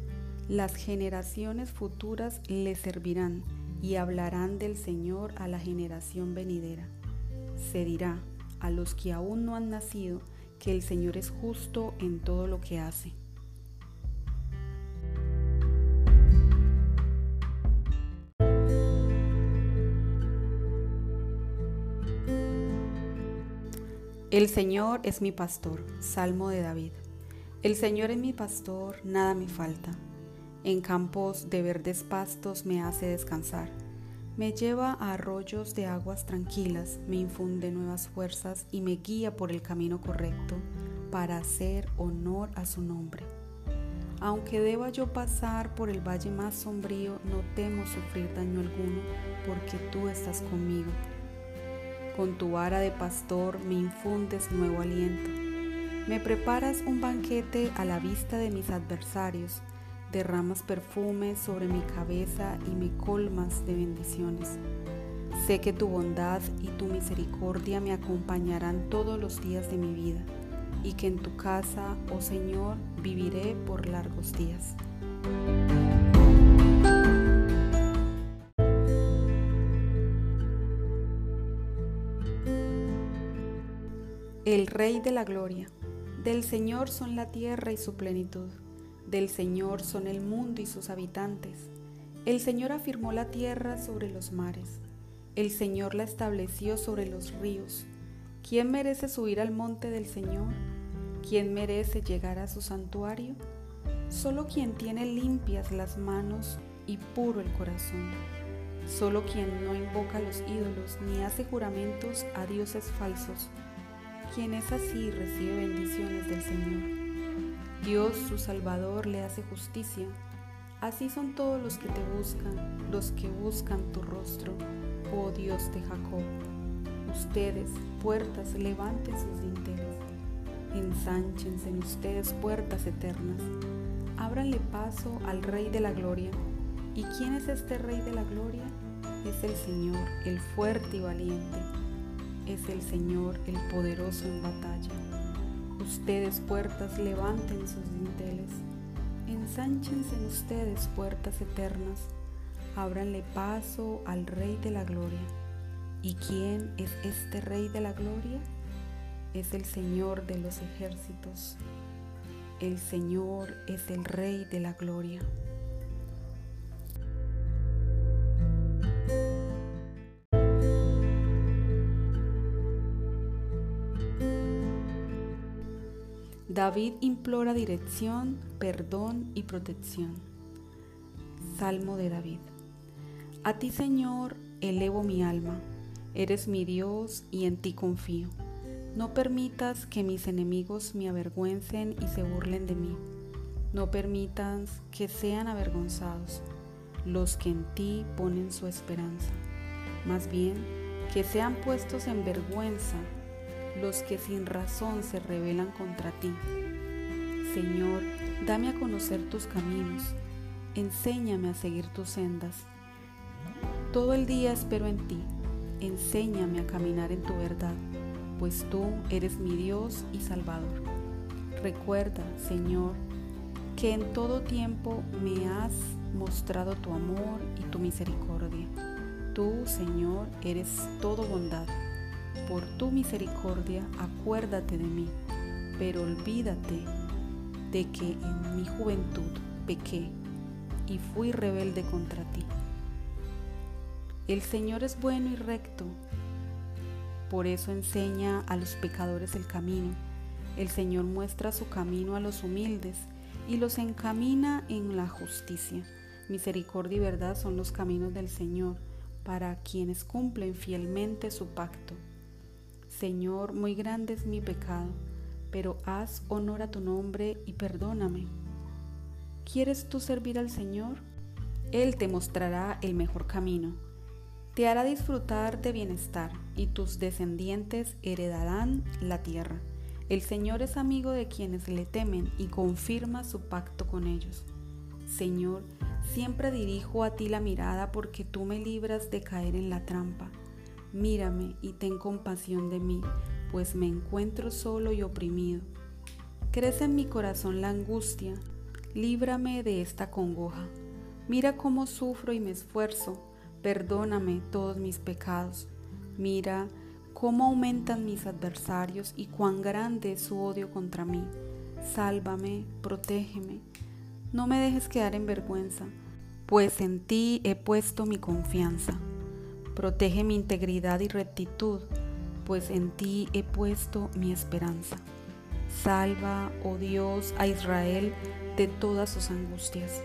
Las generaciones futuras le servirán y hablarán del Señor a la generación venidera. Se dirá a los que aún no han nacido que el Señor es justo en todo lo que hace. El Señor es mi pastor, Salmo de David. El Señor es mi pastor, nada me falta. En campos de verdes pastos me hace descansar. Me lleva a arroyos de aguas tranquilas, me infunde nuevas fuerzas y me guía por el camino correcto para hacer honor a su nombre. Aunque deba yo pasar por el valle más sombrío, no temo sufrir daño alguno, porque tú estás conmigo con tu vara de pastor me infundes nuevo aliento. Me preparas un banquete a la vista de mis adversarios, derramas perfume sobre mi cabeza y me colmas de bendiciones. Sé que tu bondad y tu misericordia me acompañarán todos los días de mi vida, y que en tu casa, oh Señor, viviré por largos días. El Rey de la Gloria. Del Señor son la tierra y su plenitud. Del Señor son el mundo y sus habitantes. El Señor afirmó la tierra sobre los mares. El Señor la estableció sobre los ríos. ¿Quién merece subir al monte del Señor? ¿Quién merece llegar a su santuario? Solo quien tiene limpias las manos y puro el corazón. Solo quien no invoca a los ídolos ni hace juramentos a dioses falsos quien es así recibe bendiciones del Señor. Dios su Salvador le hace justicia. Así son todos los que te buscan, los que buscan tu rostro, oh Dios de Jacob. Ustedes, puertas, levanten sus dinteles. Ensánchense en ustedes puertas eternas. Ábranle paso al Rey de la Gloria. ¿Y quién es este Rey de la Gloria? Es el Señor, el fuerte y valiente. Es el Señor, el poderoso en batalla. Ustedes puertas levanten sus dinteles, ensánchense en ustedes puertas eternas, ábranle paso al Rey de la Gloria. ¿Y quién es este Rey de la Gloria? Es el Señor de los ejércitos. El Señor es el Rey de la Gloria. David implora dirección, perdón y protección. Salmo de David. A ti, Señor, elevo mi alma. Eres mi Dios y en ti confío. No permitas que mis enemigos me avergüencen y se burlen de mí. No permitas que sean avergonzados los que en ti ponen su esperanza. Más bien, que sean puestos en vergüenza los que sin razón se rebelan contra ti. Señor, dame a conocer tus caminos, enséñame a seguir tus sendas. Todo el día espero en ti, enséñame a caminar en tu verdad, pues tú eres mi Dios y Salvador. Recuerda, Señor, que en todo tiempo me has mostrado tu amor y tu misericordia. Tú, Señor, eres todo bondad por tu misericordia, acuérdate de mí, pero olvídate de que en mi juventud pequé y fui rebelde contra ti. El Señor es bueno y recto, por eso enseña a los pecadores el camino. El Señor muestra su camino a los humildes y los encamina en la justicia. Misericordia y verdad son los caminos del Señor para quienes cumplen fielmente su pacto. Señor, muy grande es mi pecado, pero haz honor a tu nombre y perdóname. ¿Quieres tú servir al Señor? Él te mostrará el mejor camino. Te hará disfrutar de bienestar y tus descendientes heredarán la tierra. El Señor es amigo de quienes le temen y confirma su pacto con ellos. Señor, siempre dirijo a ti la mirada porque tú me libras de caer en la trampa mírame y ten compasión de mí, pues me encuentro solo y oprimido. Crece en mi corazón la angustia, líbrame de esta congoja. Mira cómo sufro y me esfuerzo, perdóname todos mis pecados. Mira cómo aumentan mis adversarios y cuán grande es su odio contra mí. Sálvame, protégeme. No me dejes quedar en vergüenza, pues en ti he puesto mi confianza. Protege mi integridad y rectitud, pues en ti he puesto mi esperanza. Salva, oh Dios, a Israel de todas sus angustias.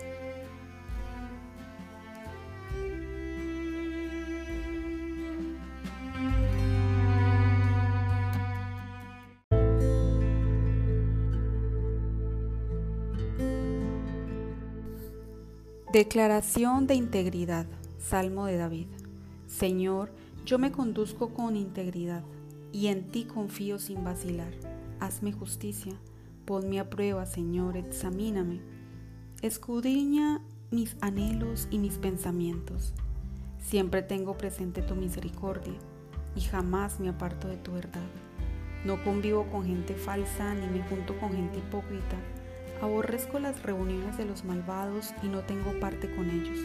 Declaración de integridad. Salmo de David. Señor, yo me conduzco con integridad y en ti confío sin vacilar. Hazme justicia, ponme a prueba, Señor, examíname. Escudriña mis anhelos y mis pensamientos. Siempre tengo presente tu misericordia y jamás me aparto de tu verdad. No convivo con gente falsa ni me junto con gente hipócrita. Aborrezco las reuniones de los malvados y no tengo parte con ellos.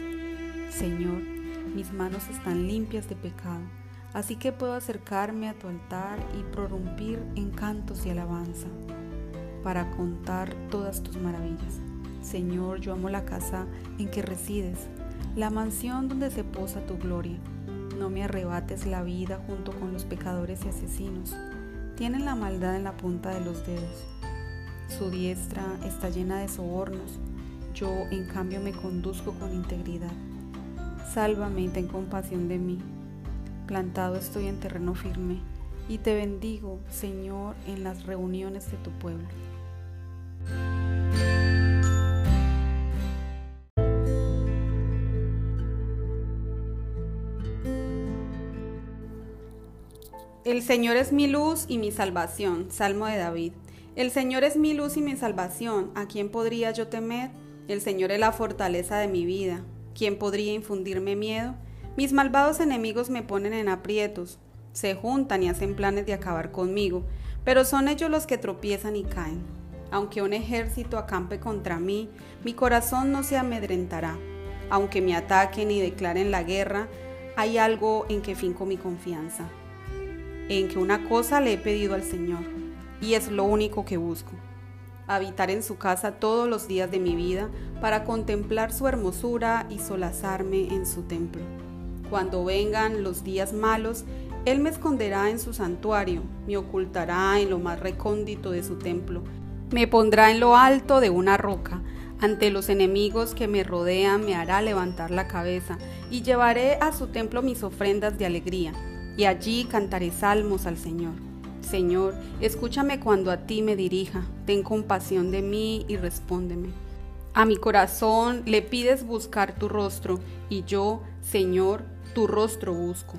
Señor, mis manos están limpias de pecado, así que puedo acercarme a tu altar y prorrumpir en cantos y alabanza para contar todas tus maravillas. Señor, yo amo la casa en que resides, la mansión donde se posa tu gloria. No me arrebates la vida junto con los pecadores y asesinos. Tienen la maldad en la punta de los dedos. Su diestra está llena de sobornos. Yo, en cambio, me conduzco con integridad. Sálvame y ten compasión de mí. Plantado estoy en terreno firme y te bendigo, Señor, en las reuniones de tu pueblo. El Señor es mi luz y mi salvación. Salmo de David. El Señor es mi luz y mi salvación. ¿A quién podría yo temer? El Señor es la fortaleza de mi vida. ¿Quién podría infundirme miedo? Mis malvados enemigos me ponen en aprietos. Se juntan y hacen planes de acabar conmigo, pero son ellos los que tropiezan y caen. Aunque un ejército acampe contra mí, mi corazón no se amedrentará. Aunque me ataquen y declaren la guerra, hay algo en que finco mi confianza en que una cosa le he pedido al Señor, y es lo único que busco, habitar en su casa todos los días de mi vida para contemplar su hermosura y solazarme en su templo. Cuando vengan los días malos, Él me esconderá en su santuario, me ocultará en lo más recóndito de su templo, me pondrá en lo alto de una roca, ante los enemigos que me rodean me hará levantar la cabeza, y llevaré a su templo mis ofrendas de alegría y allí cantaré salmos al Señor. Señor, escúchame cuando a ti me dirija, ten compasión de mí y respóndeme. A mi corazón le pides buscar tu rostro, y yo, Señor, tu rostro busco.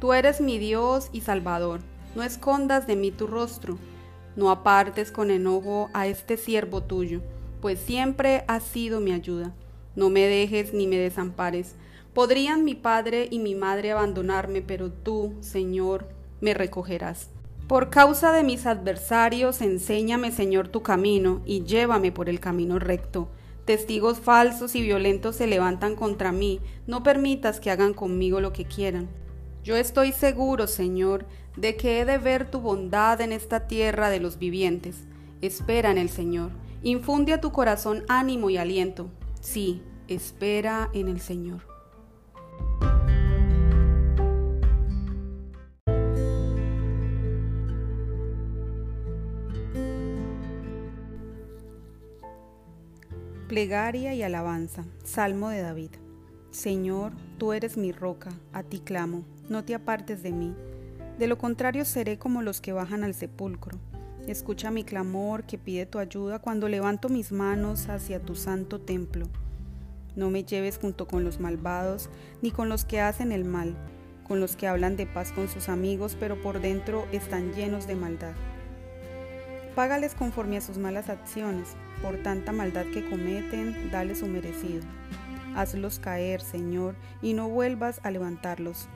Tú eres mi Dios y Salvador, no escondas de mí tu rostro, no apartes con enojo a este siervo tuyo, pues siempre has sido mi ayuda. No me dejes ni me desampares, Podrían mi padre y mi madre abandonarme, pero tú, Señor, me recogerás. Por causa de mis adversarios, enséñame, Señor, tu camino y llévame por el camino recto. Testigos falsos y violentos se levantan contra mí, no permitas que hagan conmigo lo que quieran. Yo estoy seguro, Señor, de que he de ver tu bondad en esta tierra de los vivientes. Espera en el Señor. Infunde a tu corazón ánimo y aliento. Sí, espera en el Señor. Plegaria y alabanza. Salmo de David. Señor, tú eres mi roca, a ti clamo, no te apartes de mí. De lo contrario seré como los que bajan al sepulcro. Escucha mi clamor que pide tu ayuda cuando levanto mis manos hacia tu santo templo. No me lleves junto con los malvados, ni con los que hacen el mal, con los que hablan de paz con sus amigos, pero por dentro están llenos de maldad. Págales conforme a sus malas acciones, por tanta maldad que cometen, dale su merecido. Hazlos caer, Señor, y no vuelvas a levantarlos,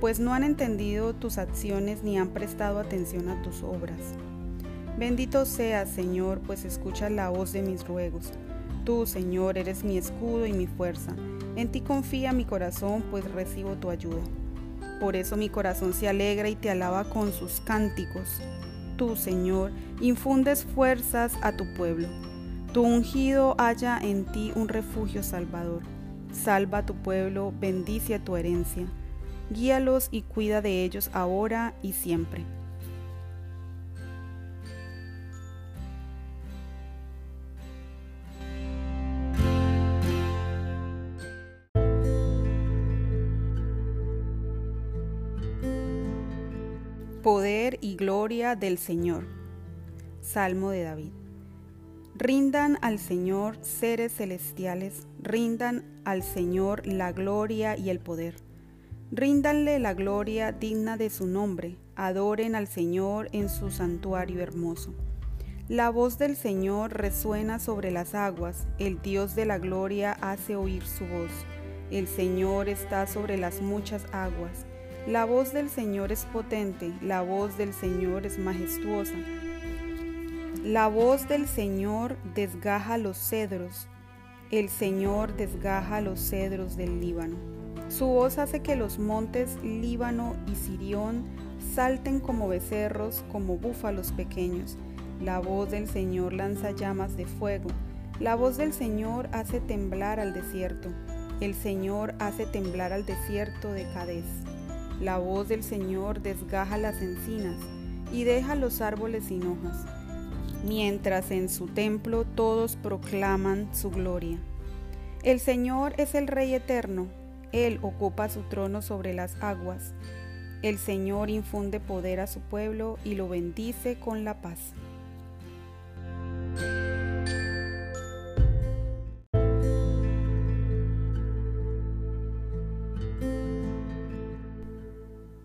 pues no han entendido tus acciones ni han prestado atención a tus obras. Bendito seas, Señor, pues escuchas la voz de mis ruegos. Tú, Señor, eres mi escudo y mi fuerza. En ti confía mi corazón, pues recibo tu ayuda. Por eso mi corazón se alegra y te alaba con sus cánticos tú, Señor, infundes fuerzas a tu pueblo. Tu ungido haya en ti un refugio salvador. Salva a tu pueblo, bendice a tu herencia. Guíalos y cuida de ellos ahora y siempre. Poder y gloria del Señor. Salmo de David. Rindan al Señor seres celestiales, rindan al Señor la gloria y el poder. Ríndanle la gloria digna de su nombre, adoren al Señor en su santuario hermoso. La voz del Señor resuena sobre las aguas, el Dios de la gloria hace oír su voz. El Señor está sobre las muchas aguas la voz del Señor es potente, la voz del Señor es majestuosa. La voz del Señor desgaja los cedros, el Señor desgaja los cedros del Líbano. Su voz hace que los montes Líbano y Sirión salten como becerros, como búfalos pequeños. La voz del Señor lanza llamas de fuego. La voz del Señor hace temblar al desierto. El Señor hace temblar al desierto de Cadés. La voz del Señor desgaja las encinas y deja los árboles sin hojas, mientras en su templo todos proclaman su gloria. El Señor es el Rey eterno, Él ocupa su trono sobre las aguas. El Señor infunde poder a su pueblo y lo bendice con la paz.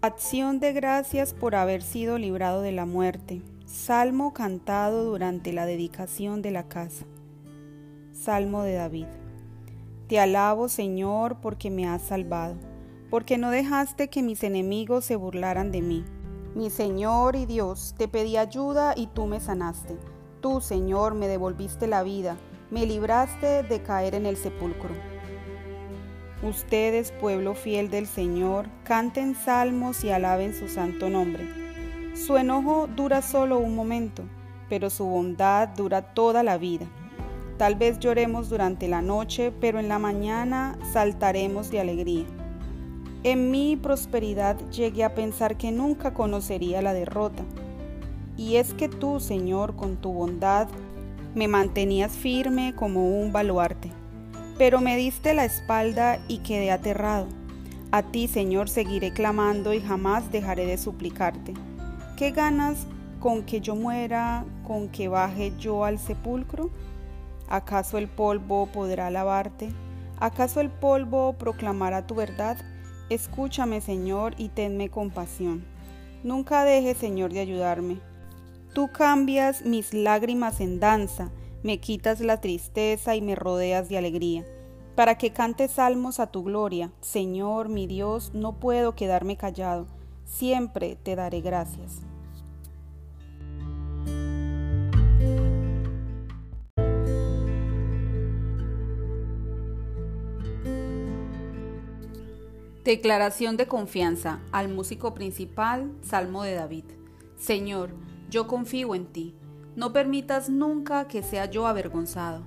Acción de gracias por haber sido librado de la muerte. Salmo cantado durante la dedicación de la casa. Salmo de David. Te alabo, Señor, porque me has salvado, porque no dejaste que mis enemigos se burlaran de mí. Mi Señor y Dios, te pedí ayuda y tú me sanaste. Tú, Señor, me devolviste la vida, me libraste de caer en el sepulcro. Ustedes, pueblo fiel del Señor, canten salmos y alaben su santo nombre. Su enojo dura solo un momento, pero su bondad dura toda la vida. Tal vez lloremos durante la noche, pero en la mañana saltaremos de alegría. En mi prosperidad llegué a pensar que nunca conocería la derrota. Y es que tú, Señor, con tu bondad, me mantenías firme como un baluarte pero me diste la espalda y quedé aterrado. A ti, Señor, seguiré clamando y jamás dejaré de suplicarte. ¿Qué ganas con que yo muera, con que baje yo al sepulcro? ¿Acaso el polvo podrá lavarte? ¿Acaso el polvo proclamará tu verdad? Escúchame, Señor, y tenme compasión. Nunca dejes, Señor, de ayudarme. Tú cambias mis lágrimas en danza me quitas la tristeza y me rodeas de alegría. Para que cante salmos a tu gloria, Señor mi Dios, no puedo quedarme callado, siempre te daré gracias. Declaración de confianza al músico principal, Salmo de David. Señor, yo confío en ti no permitas nunca que sea yo avergonzado.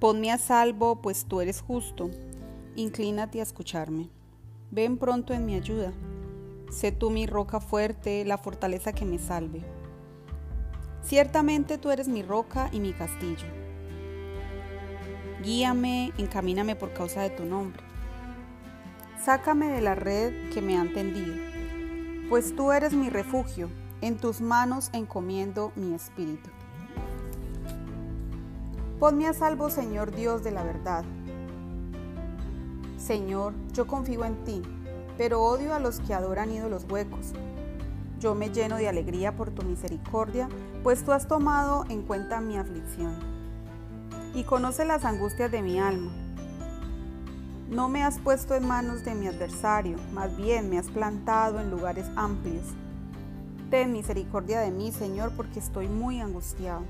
Ponme a salvo, pues tú eres justo. Inclínate a escucharme. Ven pronto en mi ayuda. Sé tú mi roca fuerte, la fortaleza que me salve. Ciertamente tú eres mi roca y mi castillo. Guíame, encamíname por causa de tu nombre. Sácame de la red que me han tendido, pues tú eres mi refugio en tus manos encomiendo mi espíritu. Ponme a salvo, Señor Dios de la verdad. Señor, yo confío en ti, pero odio a los que adoran ídolos huecos. Yo me lleno de alegría por tu misericordia, pues tú has tomado en cuenta mi aflicción y conoce las angustias de mi alma. No me has puesto en manos de mi adversario, más bien me has plantado en lugares amplios Ten misericordia de mí, Señor, porque estoy muy angustiado.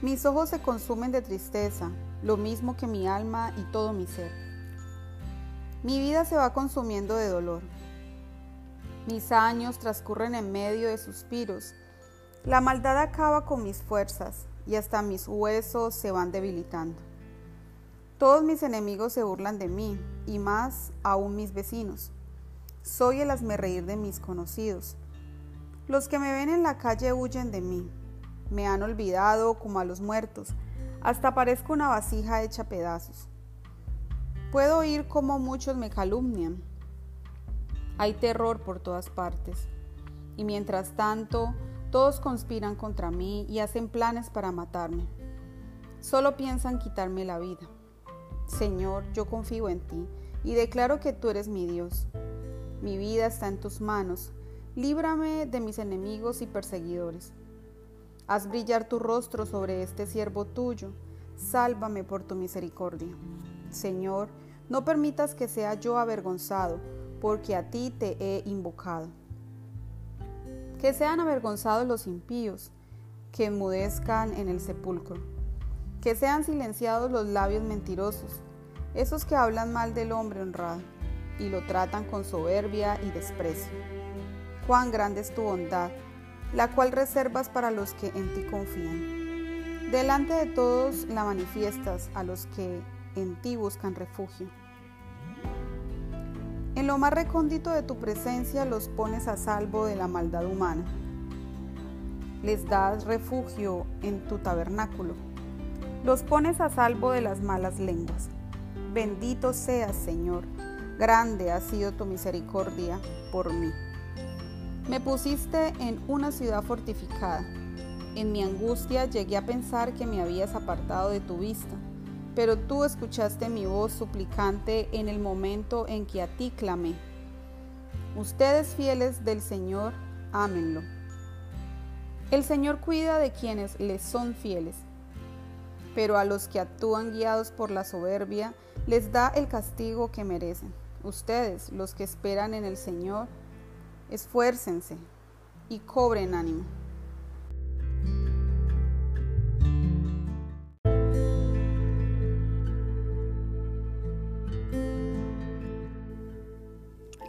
Mis ojos se consumen de tristeza, lo mismo que mi alma y todo mi ser. Mi vida se va consumiendo de dolor. Mis años transcurren en medio de suspiros. La maldad acaba con mis fuerzas y hasta mis huesos se van debilitando. Todos mis enemigos se burlan de mí y más aún mis vecinos. Soy el reír de mis conocidos. Los que me ven en la calle huyen de mí. Me han olvidado como a los muertos. Hasta parezco una vasija hecha pedazos. Puedo oír como muchos me calumnian. Hay terror por todas partes. Y mientras tanto, todos conspiran contra mí y hacen planes para matarme. Solo piensan quitarme la vida. Señor, yo confío en ti y declaro que tú eres mi Dios. Mi vida está en tus manos líbrame de mis enemigos y perseguidores. Haz brillar tu rostro sobre este siervo tuyo, sálvame por tu misericordia. Señor, no permitas que sea yo avergonzado, porque a ti te he invocado. Que sean avergonzados los impíos, que enmudezcan en el sepulcro. Que sean silenciados los labios mentirosos, esos que hablan mal del hombre honrado y lo tratan con soberbia y desprecio cuán grande es tu bondad, la cual reservas para los que en ti confían. Delante de todos la manifiestas a los que en ti buscan refugio. En lo más recóndito de tu presencia los pones a salvo de la maldad humana. Les das refugio en tu tabernáculo. Los pones a salvo de las malas lenguas. Bendito seas, Señor. Grande ha sido tu misericordia por mí. Me pusiste en una ciudad fortificada. En mi angustia llegué a pensar que me habías apartado de tu vista, pero tú escuchaste mi voz suplicante en el momento en que a ti clamé. Ustedes fieles del Señor, ámenlo. El Señor cuida de quienes les son fieles, pero a los que actúan guiados por la soberbia les da el castigo que merecen. Ustedes, los que esperan en el Señor, esfuércense y cobren ánimo.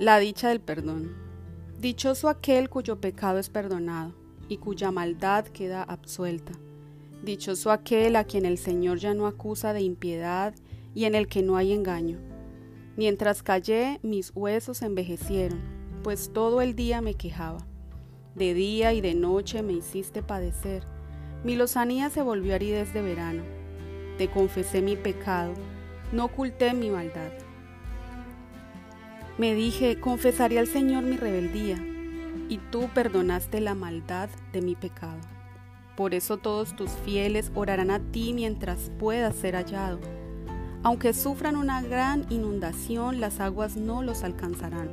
La dicha del perdón. Dichoso aquel cuyo pecado es perdonado y cuya maldad queda absuelta. Dichoso aquel a quien el Señor ya no acusa de impiedad y en el que no hay engaño. Mientras callé, mis huesos envejecieron, pues todo el día me quejaba. De día y de noche me hiciste padecer. Mi lozanía se volvió aridez de verano. Te confesé mi pecado, no oculté mi maldad. Me dije, confesaré al Señor mi rebeldía, y tú perdonaste la maldad de mi pecado. Por eso todos tus fieles orarán a ti mientras puedas ser hallado. Aunque sufran una gran inundación, las aguas no los alcanzarán.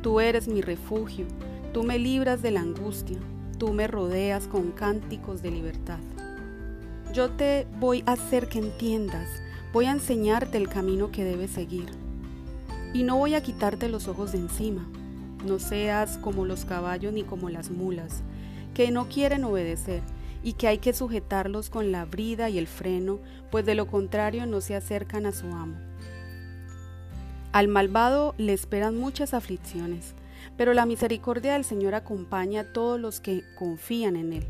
Tú eres mi refugio, tú me libras de la angustia, tú me rodeas con cánticos de libertad. Yo te voy a hacer que entiendas, voy a enseñarte el camino que debes seguir. Y no voy a quitarte los ojos de encima. No seas como los caballos ni como las mulas que no quieren obedecer y que hay que sujetarlos con la brida y el freno, pues de lo contrario no se acercan a su amo. Al malvado le esperan muchas aflicciones, pero la misericordia del Señor acompaña a todos los que confían en Él.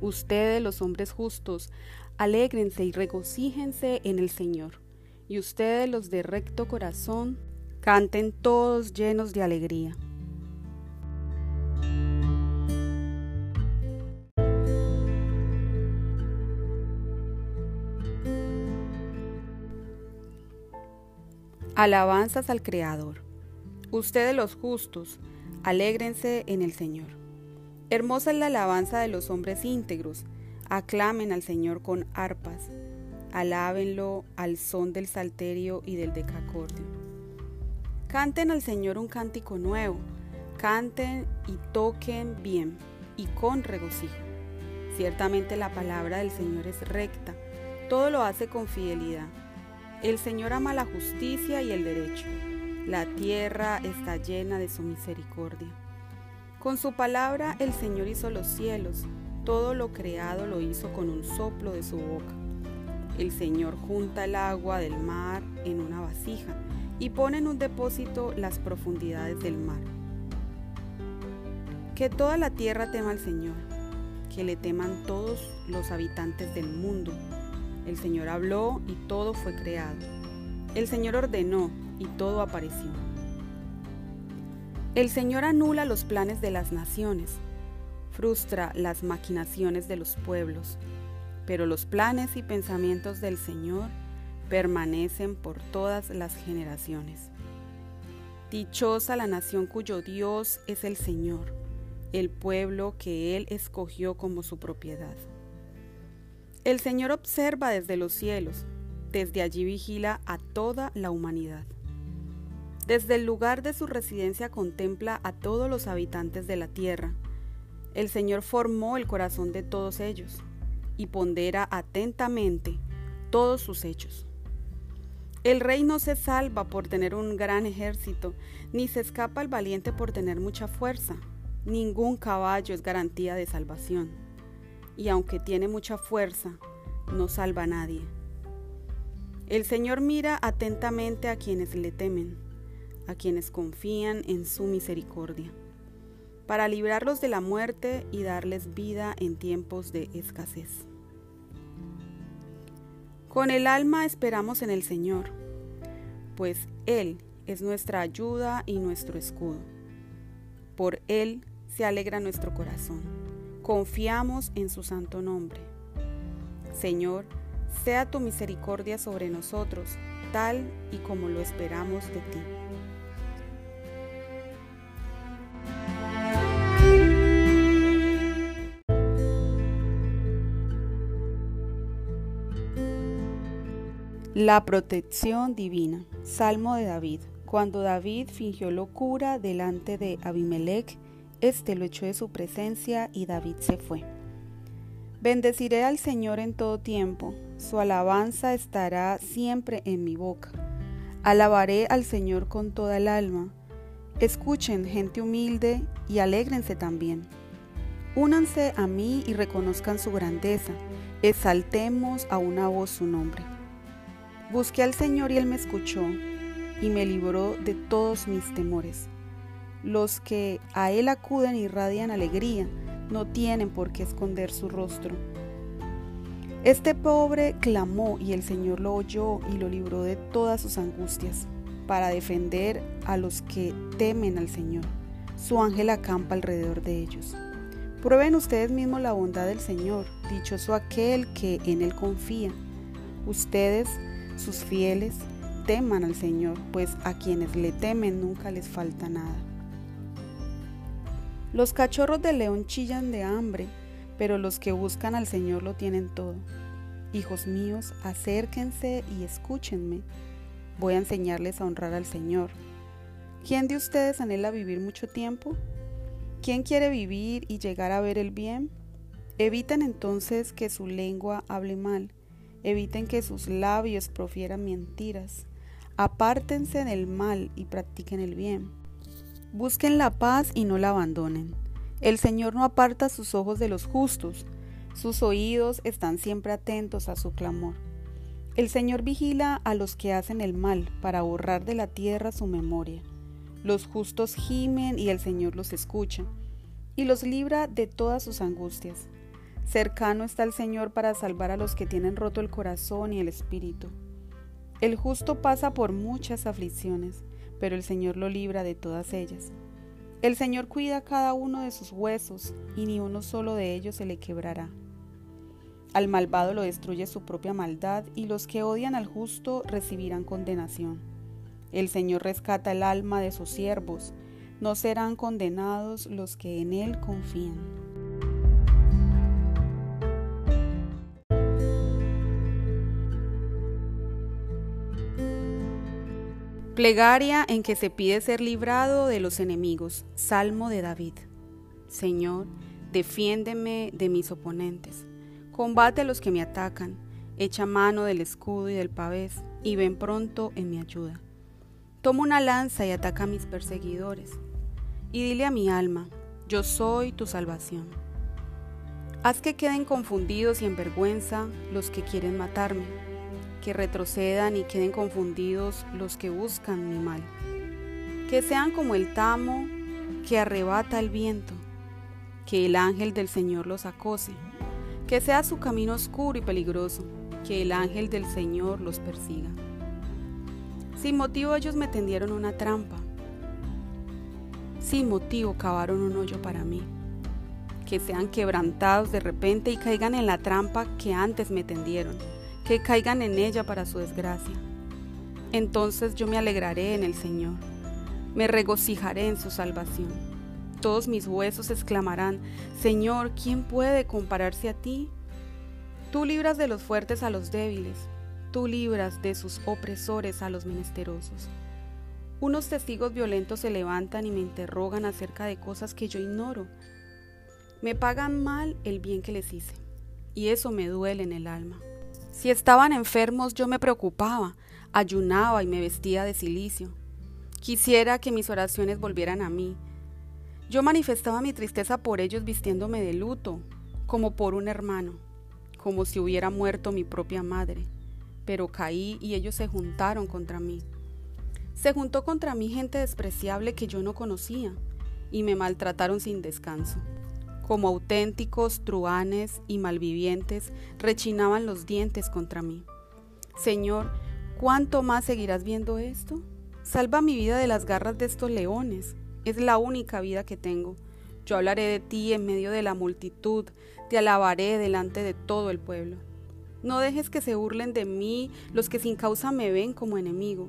Ustedes, los hombres justos, alégrense y regocíjense en el Señor, y ustedes, los de recto corazón, canten todos llenos de alegría. Alabanzas al Creador. Ustedes los justos, alégrense en el Señor. Hermosa es la alabanza de los hombres íntegros. Aclamen al Señor con arpas. Alábenlo al son del salterio y del decacordio. Canten al Señor un cántico nuevo. Canten y toquen bien y con regocijo. Ciertamente la palabra del Señor es recta. Todo lo hace con fidelidad. El Señor ama la justicia y el derecho. La tierra está llena de su misericordia. Con su palabra el Señor hizo los cielos. Todo lo creado lo hizo con un soplo de su boca. El Señor junta el agua del mar en una vasija y pone en un depósito las profundidades del mar. Que toda la tierra tema al Señor, que le teman todos los habitantes del mundo el Señor habló y todo fue creado. El Señor ordenó y todo apareció. El Señor anula los planes de las naciones, frustra las maquinaciones de los pueblos, pero los planes y pensamientos del Señor permanecen por todas las generaciones. Dichosa la nación cuyo Dios es el Señor, el pueblo que Él escogió como su propiedad. El Señor observa desde los cielos, desde allí vigila a toda la humanidad. Desde el lugar de su residencia contempla a todos los habitantes de la tierra. El Señor formó el corazón de todos ellos y pondera atentamente todos sus hechos. El rey no se salva por tener un gran ejército, ni se escapa el valiente por tener mucha fuerza. Ningún caballo es garantía de salvación y aunque tiene mucha fuerza, no salva a nadie. El Señor mira atentamente a quienes le temen, a quienes confían en su misericordia, para librarlos de la muerte y darles vida en tiempos de escasez. Con el alma esperamos en el Señor, pues Él es nuestra ayuda y nuestro escudo. Por Él se alegra nuestro corazón Confiamos en su santo nombre. Señor, sea tu misericordia sobre nosotros, tal y como lo esperamos de ti. La protección divina. Salmo de David. Cuando David fingió locura delante de Abimelech, éste lo echó de su presencia y David se fue. Bendeciré al Señor en todo tiempo, su alabanza estará siempre en mi boca. Alabaré al Señor con toda el alma. Escuchen, gente humilde, y alégrense también. Únanse a mí y reconozcan su grandeza. Exaltemos a una voz su nombre. Busqué al Señor y Él me escuchó y me libró de todos mis temores. Los que a Él acuden y radian alegría, no tienen por qué esconder su rostro. Este pobre clamó y el Señor lo oyó y lo libró de todas sus angustias, para defender a los que temen al Señor. Su ángel acampa alrededor de ellos. Prueben ustedes mismos la bondad del Señor, dichoso aquel que en Él confía. Ustedes, sus fieles, teman al Señor, pues a quienes le temen nunca les falta nada. Los cachorros de león chillan de hambre, pero los que buscan al Señor lo tienen todo. Hijos míos, acérquense y escúchenme. Voy a enseñarles a honrar al Señor. ¿Quién de ustedes anhela vivir mucho tiempo? ¿Quién quiere vivir y llegar a ver el bien? Eviten entonces que su lengua hable mal, eviten que sus labios profieran mentiras. Apártense del mal y practiquen el bien. Busquen la paz y no la abandonen. El Señor no aparta sus ojos de los justos, sus oídos están siempre atentos a su clamor. El Señor vigila a los que hacen el mal para borrar de la tierra su memoria. Los justos gimen y el Señor los escucha y los libra de todas sus angustias. Cercano está el Señor para salvar a los que tienen roto el corazón y el espíritu. El justo pasa por muchas aflicciones, pero el Señor lo libra de todas ellas. El Señor cuida cada uno de sus huesos, y ni uno solo de ellos se le quebrará. Al malvado lo destruye su propia maldad, y los que odian al justo recibirán condenación. El Señor rescata el alma de sus siervos, no serán condenados los que en Él confían. Plegaria en que se pide ser librado de los enemigos. Salmo de David. Señor, defiéndeme de mis oponentes. Combate a los que me atacan. Echa mano del escudo y del pavés, y ven pronto en mi ayuda. Toma una lanza y ataca a mis perseguidores. Y dile a mi alma, yo soy tu salvación. Haz que queden confundidos y en vergüenza los que quieren matarme que retrocedan y queden confundidos los que buscan mi mal. Que sean como el tamo que arrebata el viento, que el ángel del Señor los acose, que sea su camino oscuro y peligroso, que el ángel del Señor los persiga. Sin motivo ellos me tendieron una trampa, sin motivo cavaron un hoyo para mí. Que sean quebrantados de repente y caigan en la trampa que antes me tendieron que caigan en ella para su desgracia. Entonces yo me alegraré en el Señor, me regocijaré en su salvación. Todos mis huesos exclamarán, Señor, ¿quién puede compararse a ti? Tú libras de los fuertes a los débiles, tú libras de sus opresores a los menesterosos. Unos testigos violentos se levantan y me interrogan acerca de cosas que yo ignoro. Me pagan mal el bien que les hice, y eso me duele en el alma. Si estaban enfermos yo me preocupaba, ayunaba y me vestía de silicio. Quisiera que mis oraciones volvieran a mí. Yo manifestaba mi tristeza por ellos vistiéndome de luto, como por un hermano, como si hubiera muerto mi propia madre. Pero caí y ellos se juntaron contra mí. Se juntó contra mí gente despreciable que yo no conocía, y me maltrataron sin descanso. Como auténticos truanes y malvivientes, rechinaban los dientes contra mí. Señor, ¿cuánto más seguirás viendo esto? Salva mi vida de las garras de estos leones. Es la única vida que tengo. Yo hablaré de ti en medio de la multitud, te alabaré delante de todo el pueblo. No dejes que se burlen de mí los que sin causa me ven como enemigo,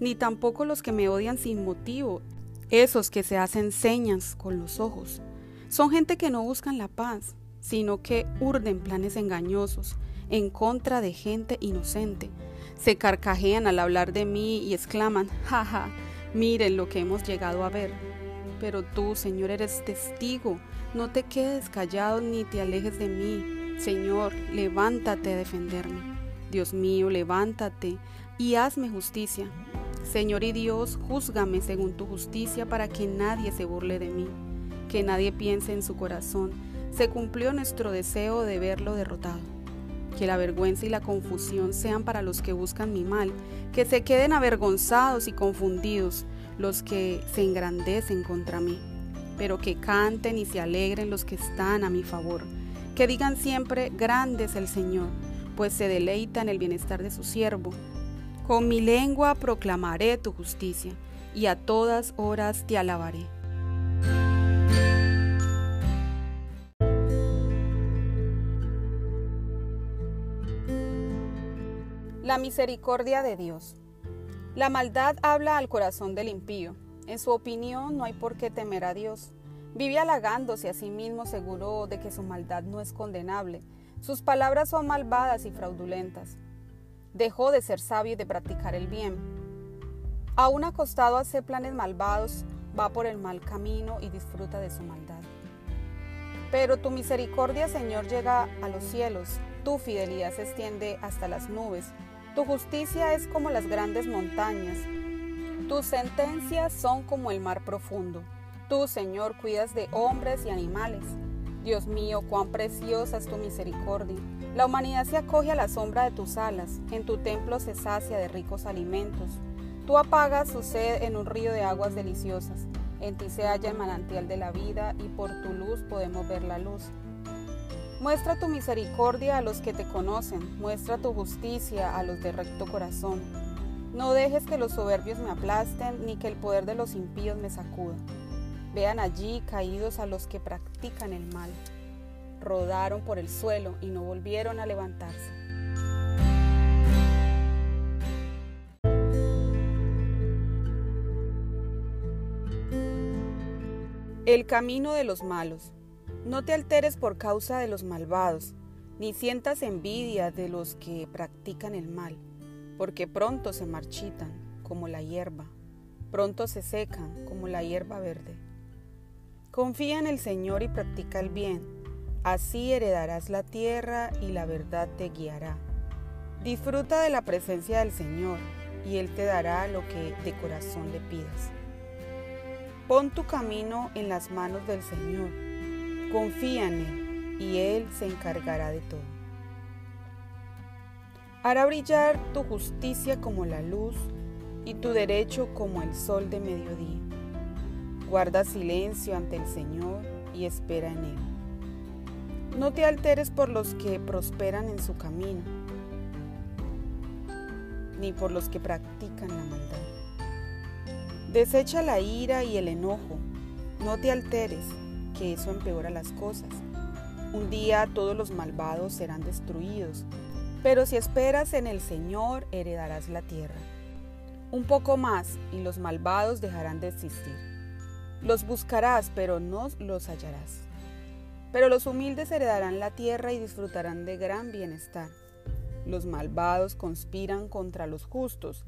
ni tampoco los que me odian sin motivo, esos que se hacen señas con los ojos. Son gente que no buscan la paz, sino que urden planes engañosos en contra de gente inocente. Se carcajean al hablar de mí y exclaman, jaja, Miren lo que hemos llegado a ver. Pero tú, Señor, eres testigo. No te quedes callado ni te alejes de mí. Señor, levántate a defenderme. Dios mío, levántate y hazme justicia. Señor y Dios, júzgame según tu justicia para que nadie se burle de mí, que nadie piense en su corazón. Se cumplió nuestro deseo de verlo derrotado. Que la vergüenza y la confusión sean para los que buscan mi mal, que se queden avergonzados y confundidos los que se engrandecen contra mí, pero que canten y se alegren los que están a mi favor, que digan siempre, grande es el Señor, pues se deleita en el bienestar de su siervo. Con mi lengua proclamaré tu justicia, y a todas horas te alabaré. La misericordia de Dios. La maldad habla al corazón del impío. En su opinión no hay por qué temer a Dios. Vive halagándose a sí mismo seguro de que su maldad no es condenable. Sus palabras son malvadas y fraudulentas. Dejó de ser sabio y de practicar el bien. Aún acostado a hacer planes malvados, va por el mal camino y disfruta de su maldad. Pero tu misericordia, Señor, llega a los cielos, tu fidelidad se extiende hasta las nubes. Tu justicia es como las grandes montañas. Tus sentencias son como el mar profundo. Tú, Señor, cuidas de hombres y animales. Dios mío, cuán preciosa es tu misericordia. La humanidad se acoge a la sombra de tus alas. En tu templo se sacia de ricos alimentos. Tú apagas su sed en un río de aguas deliciosas. En ti se halla el manantial de la vida y por tu luz podemos ver la luz. Muestra tu misericordia a los que te conocen, muestra tu justicia a los de recto corazón. No dejes que los soberbios me aplasten, ni que el poder de los impíos me sacuda. Vean allí caídos a los que practican el mal. Rodaron por el suelo y no volvieron a levantarse. El camino de los malos. No te alteres por causa de los malvados, ni sientas envidia de los que practican el mal, porque pronto se marchitan como la hierba, pronto se secan como la hierba verde. Confía en el Señor y practica el bien, así heredarás la tierra y la verdad te guiará. Disfruta de la presencia del Señor y Él te dará lo que de corazón le pidas. Pon tu camino en las manos del Señor Confía en Él y Él se encargará de todo. Hará brillar tu justicia como la luz y tu derecho como el sol de mediodía. Guarda silencio ante el Señor y espera en Él. No te alteres por los que prosperan en su camino, ni por los que practican la maldad. Desecha la ira y el enojo, no te alteres que eso empeora las cosas. Un día todos los malvados serán destruidos, pero si esperas en el Señor heredarás la tierra. Un poco más y los malvados dejarán de existir. Los buscarás, pero no los hallarás. Pero los humildes heredarán la tierra y disfrutarán de gran bienestar. Los malvados conspiran contra los justos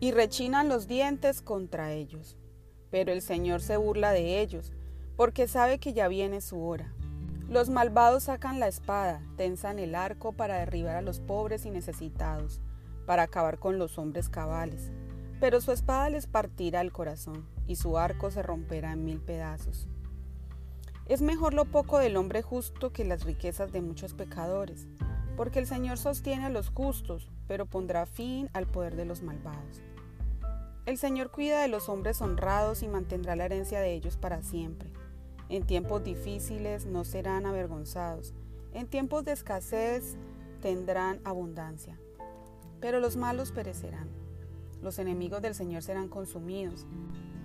y rechinan los dientes contra ellos. Pero el Señor se burla de ellos porque sabe que ya viene su hora. Los malvados sacan la espada, tensan el arco para derribar a los pobres y necesitados, para acabar con los hombres cabales. Pero su espada les partirá el corazón, y su arco se romperá en mil pedazos. Es mejor lo poco del hombre justo que las riquezas de muchos pecadores, porque el Señor sostiene a los justos, pero pondrá fin al poder de los malvados. El Señor cuida de los hombres honrados y mantendrá la herencia de ellos para siempre. En tiempos difíciles no serán avergonzados. En tiempos de escasez tendrán abundancia. Pero los malos perecerán. Los enemigos del Señor serán consumidos.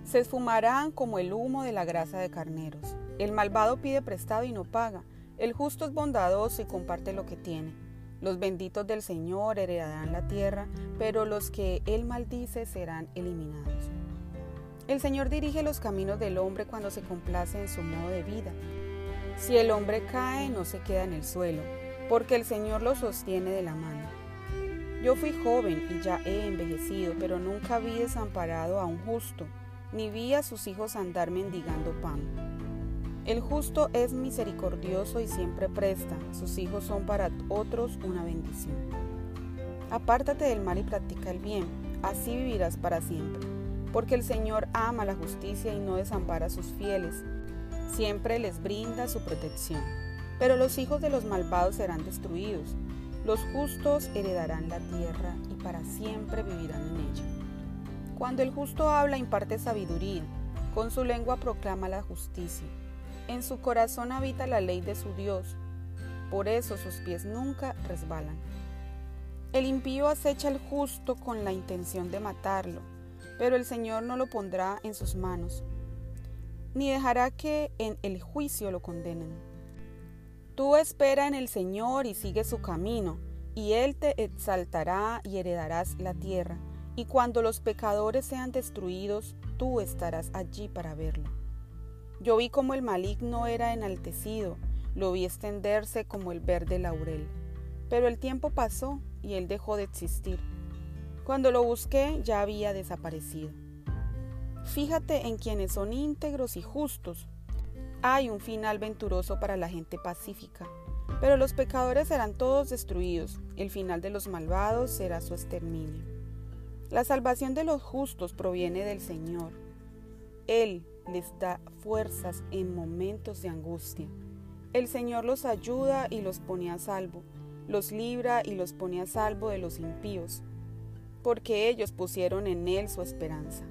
Se esfumarán como el humo de la grasa de carneros. El malvado pide prestado y no paga. El justo es bondadoso y comparte lo que tiene. Los benditos del Señor heredarán la tierra, pero los que Él maldice serán eliminados. El Señor dirige los caminos del hombre cuando se complace en su modo de vida. Si el hombre cae, no se queda en el suelo, porque el Señor lo sostiene de la mano. Yo fui joven y ya he envejecido, pero nunca vi desamparado a un justo, ni vi a sus hijos andar mendigando pan. El justo es misericordioso y siempre presta, sus hijos son para otros una bendición. Apártate del mal y practica el bien, así vivirás para siempre, porque el Señor ama la justicia y no desampara a sus fieles, siempre les brinda su protección. Pero los hijos de los malvados serán destruidos, los justos heredarán la tierra y para siempre vivirán en ella. Cuando el justo habla imparte sabiduría, con su lengua proclama la justicia. En su corazón habita la ley de su Dios, por eso sus pies nunca resbalan. El impío acecha al justo con la intención de matarlo, pero el Señor no lo pondrá en sus manos, ni dejará que en el juicio lo condenen. Tú espera en el Señor y sigue su camino, y Él te exaltará y heredarás la tierra. Y cuando los pecadores sean destruidos, tú estarás allí para verlo. Yo vi como el maligno era enaltecido, lo vi extenderse como el verde laurel. Pero el tiempo pasó y él dejó de existir. Cuando lo busqué ya había desaparecido. Fíjate en quienes son íntegros y justos, hay un final venturoso para la gente pacífica, pero los pecadores serán todos destruidos, el final de los malvados será su exterminio. La salvación de los justos proviene del Señor. Él les da fuerzas en momentos de angustia. El Señor los ayuda y los pone a salvo, los libra y los pone a salvo de los impíos, porque ellos pusieron en Él su esperanza.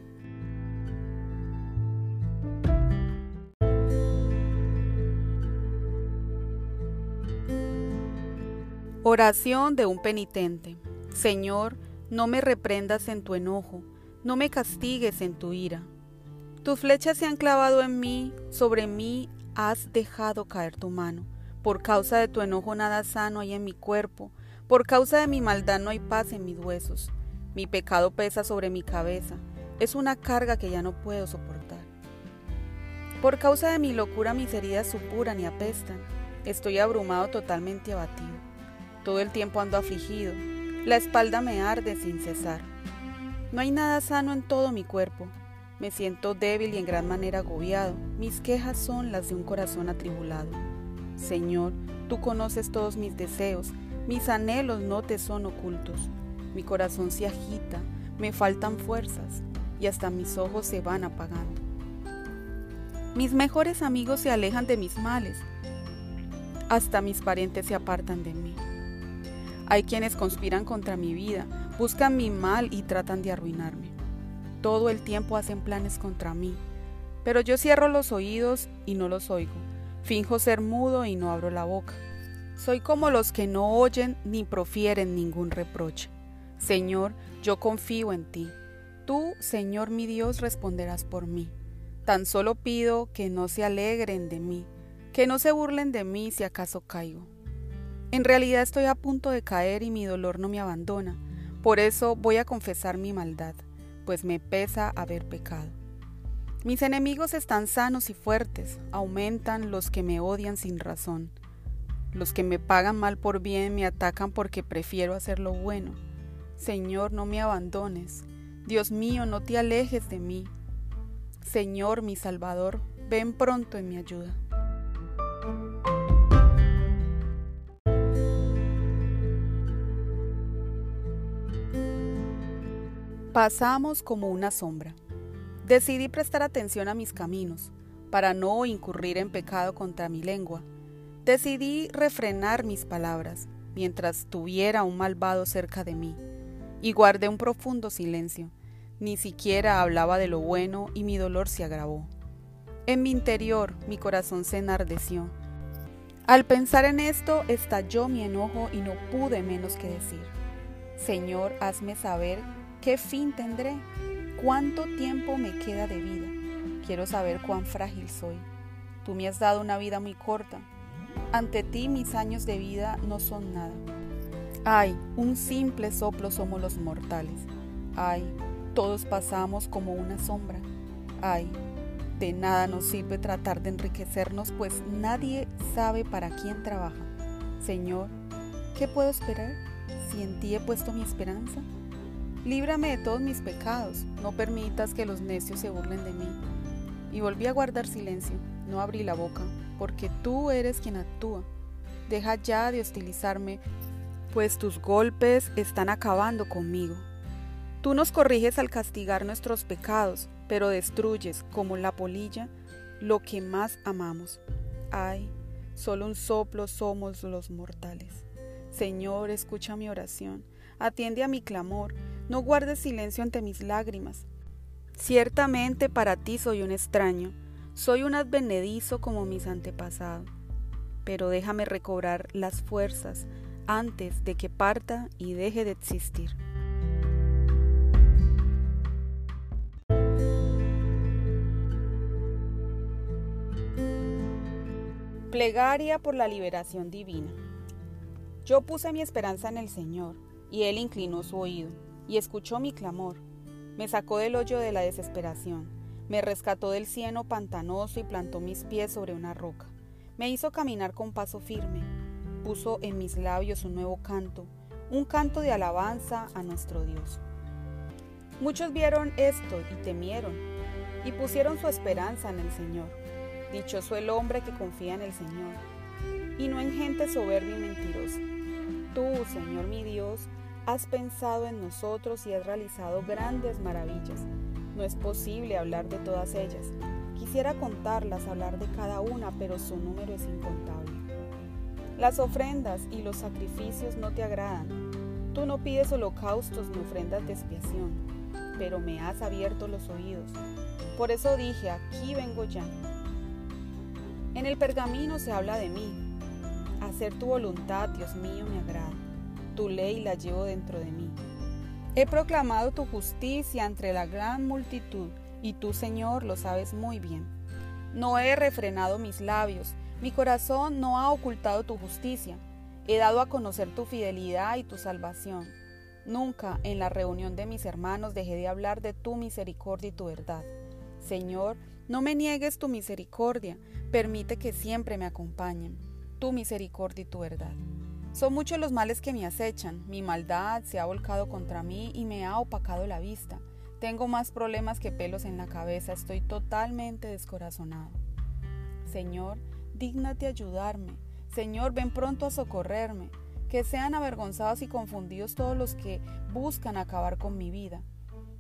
Oración de un penitente. Señor, no me reprendas en tu enojo, no me castigues en tu ira. Tus flechas se han clavado en mí, sobre mí has dejado caer tu mano. Por causa de tu enojo nada sano hay en mi cuerpo, por causa de mi maldad no hay paz en mis huesos. Mi pecado pesa sobre mi cabeza, es una carga que ya no puedo soportar. Por causa de mi locura mis heridas supuran y apestan, estoy abrumado totalmente abatido. Todo el tiempo ando afligido, la espalda me arde sin cesar. No hay nada sano en todo mi cuerpo. Me siento débil y en gran manera agobiado. Mis quejas son las de un corazón atribulado. Señor, tú conoces todos mis deseos, mis anhelos no te son ocultos. Mi corazón se agita, me faltan fuerzas y hasta mis ojos se van apagando. Mis mejores amigos se alejan de mis males, hasta mis parientes se apartan de mí. Hay quienes conspiran contra mi vida, buscan mi mal y tratan de arruinarme. Todo el tiempo hacen planes contra mí, pero yo cierro los oídos y no los oigo. Finjo ser mudo y no abro la boca. Soy como los que no oyen ni profieren ningún reproche. Señor, yo confío en ti. Tú, Señor mi Dios, responderás por mí. Tan solo pido que no se alegren de mí, que no se burlen de mí si acaso caigo. En realidad estoy a punto de caer y mi dolor no me abandona. Por eso voy a confesar mi maldad, pues me pesa haber pecado. Mis enemigos están sanos y fuertes, aumentan los que me odian sin razón. Los que me pagan mal por bien me atacan porque prefiero hacer lo bueno. Señor, no me abandones. Dios mío, no te alejes de mí. Señor, mi Salvador, ven pronto en mi ayuda. Pasamos como una sombra. Decidí prestar atención a mis caminos, para no incurrir en pecado contra mi lengua. Decidí refrenar mis palabras, mientras tuviera un malvado cerca de mí, y guardé un profundo silencio. Ni siquiera hablaba de lo bueno y mi dolor se agravó. En mi interior mi corazón se enardeció. Al pensar en esto estalló mi enojo y no pude menos que decir, Señor, hazme saber ¿Qué fin tendré? ¿Cuánto tiempo me queda de vida? Quiero saber cuán frágil soy. Tú me has dado una vida muy corta. Ante ti mis años de vida no son nada. Ay, un simple soplo somos los mortales. Ay, todos pasamos como una sombra. Ay, de nada nos sirve tratar de enriquecernos, pues nadie sabe para quién trabaja. Señor, ¿qué puedo esperar? si en ti he puesto mi esperanza? Líbrame de todos mis pecados, no permitas que los necios se burlen de mí. Y volví a guardar silencio, no abrí la boca, porque tú eres quien actúa. Deja ya de hostilizarme, pues tus golpes están acabando conmigo. Tú nos corriges al castigar nuestros pecados, pero destruyes, como la polilla, lo que más amamos. Ay, solo un soplo somos los mortales. Señor, escucha mi oración, atiende a mi clamor, no guardes silencio ante mis lágrimas. Ciertamente para ti soy un extraño, soy un advenedizo como mis antepasados, pero déjame recobrar las fuerzas antes de que parta y deje de existir. Plegaria por la liberación divina. Yo puse mi esperanza en el Señor, y Él inclinó su oído, y escuchó mi clamor. Me sacó del hoyo de la desesperación, me rescató del cieno pantanoso y plantó mis pies sobre una roca. Me hizo caminar con paso firme, puso en mis labios un nuevo canto, un canto de alabanza a nuestro Dios. Muchos vieron esto y temieron, y pusieron su esperanza en el Señor. Dichoso el hombre que confía en el Señor, y no en gente soberbia y mentirosa. Tú, Señor mi Dios, has pensado en nosotros y has realizado grandes maravillas. No es posible hablar de todas ellas. Quisiera contarlas, hablar de cada una, pero su número es incontable. Las ofrendas y los sacrificios no te agradan. Tú no pides holocaustos ni ofrendas de expiación, pero me has abierto los oídos. Por eso dije, aquí vengo ya. En el pergamino se habla de mí. Hacer tu voluntad, Dios mío, me agrada. Tu ley la llevo dentro de mí. He proclamado tu justicia entre la gran multitud, y tú, Señor, lo sabes muy bien. No he refrenado mis labios, mi corazón no ha ocultado tu justicia. He dado a conocer tu fidelidad y tu salvación. Nunca en la reunión de mis hermanos dejé de hablar de tu misericordia y tu verdad. Señor, no me niegues tu misericordia, permite que siempre me acompañen, tu misericordia y tu verdad. Son muchos los males que me acechan, mi maldad se ha volcado contra mí y me ha opacado la vista. Tengo más problemas que pelos en la cabeza, estoy totalmente descorazonado. Señor, dígnate ayudarme. Señor, ven pronto a socorrerme. Que sean avergonzados y confundidos todos los que buscan acabar con mi vida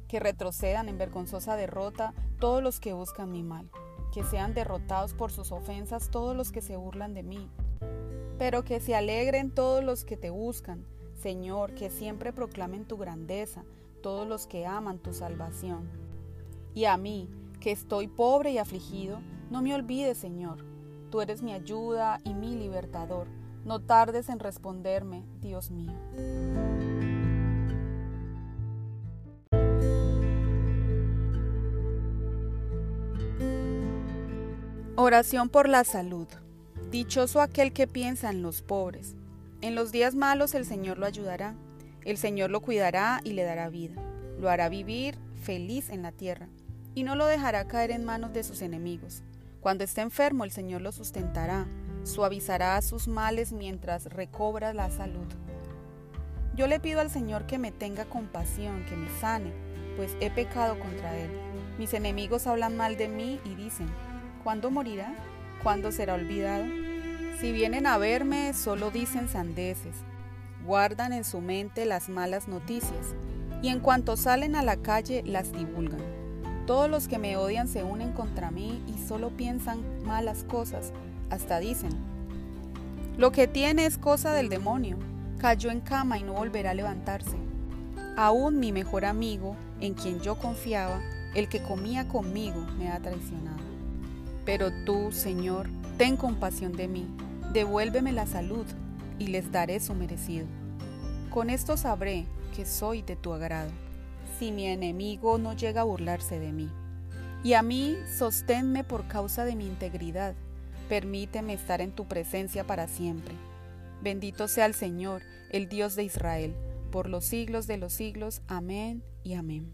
que retrocedan en vergonzosa derrota todos los que buscan mi mal, que sean derrotados por sus ofensas todos los que se burlan de mí, pero que se alegren todos los que te buscan, Señor, que siempre proclamen tu grandeza todos los que aman tu salvación. Y a mí, que estoy pobre y afligido, no me olvides, Señor. Tú eres mi ayuda y mi libertador. No tardes en responderme, Dios mío. Oración por la salud. Dichoso aquel que piensa en los pobres. En los días malos el Señor lo ayudará. El Señor lo cuidará y le dará vida. Lo hará vivir feliz en la tierra y no lo dejará caer en manos de sus enemigos. Cuando esté enfermo el Señor lo sustentará, suavizará sus males mientras recobra la salud. Yo le pido al Señor que me tenga compasión, que me sane, pues he pecado contra Él. Mis enemigos hablan mal de mí y dicen, ¿Cuándo morirá? ¿Cuándo será olvidado? Si vienen a verme, solo dicen sandeces, guardan en su mente las malas noticias, y en cuanto salen a la calle las divulgan. Todos los que me odian se unen contra mí y solo piensan malas cosas, hasta dicen, lo que tiene es cosa del demonio, cayó en cama y no volverá a levantarse. Aún mi mejor amigo, en quien yo confiaba, el que comía conmigo, me ha traicionado. Pero tú, Señor, ten compasión de mí, devuélveme la salud y les daré su merecido. Con esto sabré que soy de tu agrado, si mi enemigo no llega a burlarse de mí. Y a mí sosténme por causa de mi integridad, permíteme estar en tu presencia para siempre. Bendito sea el Señor, el Dios de Israel, por los siglos de los siglos. Amén y amén.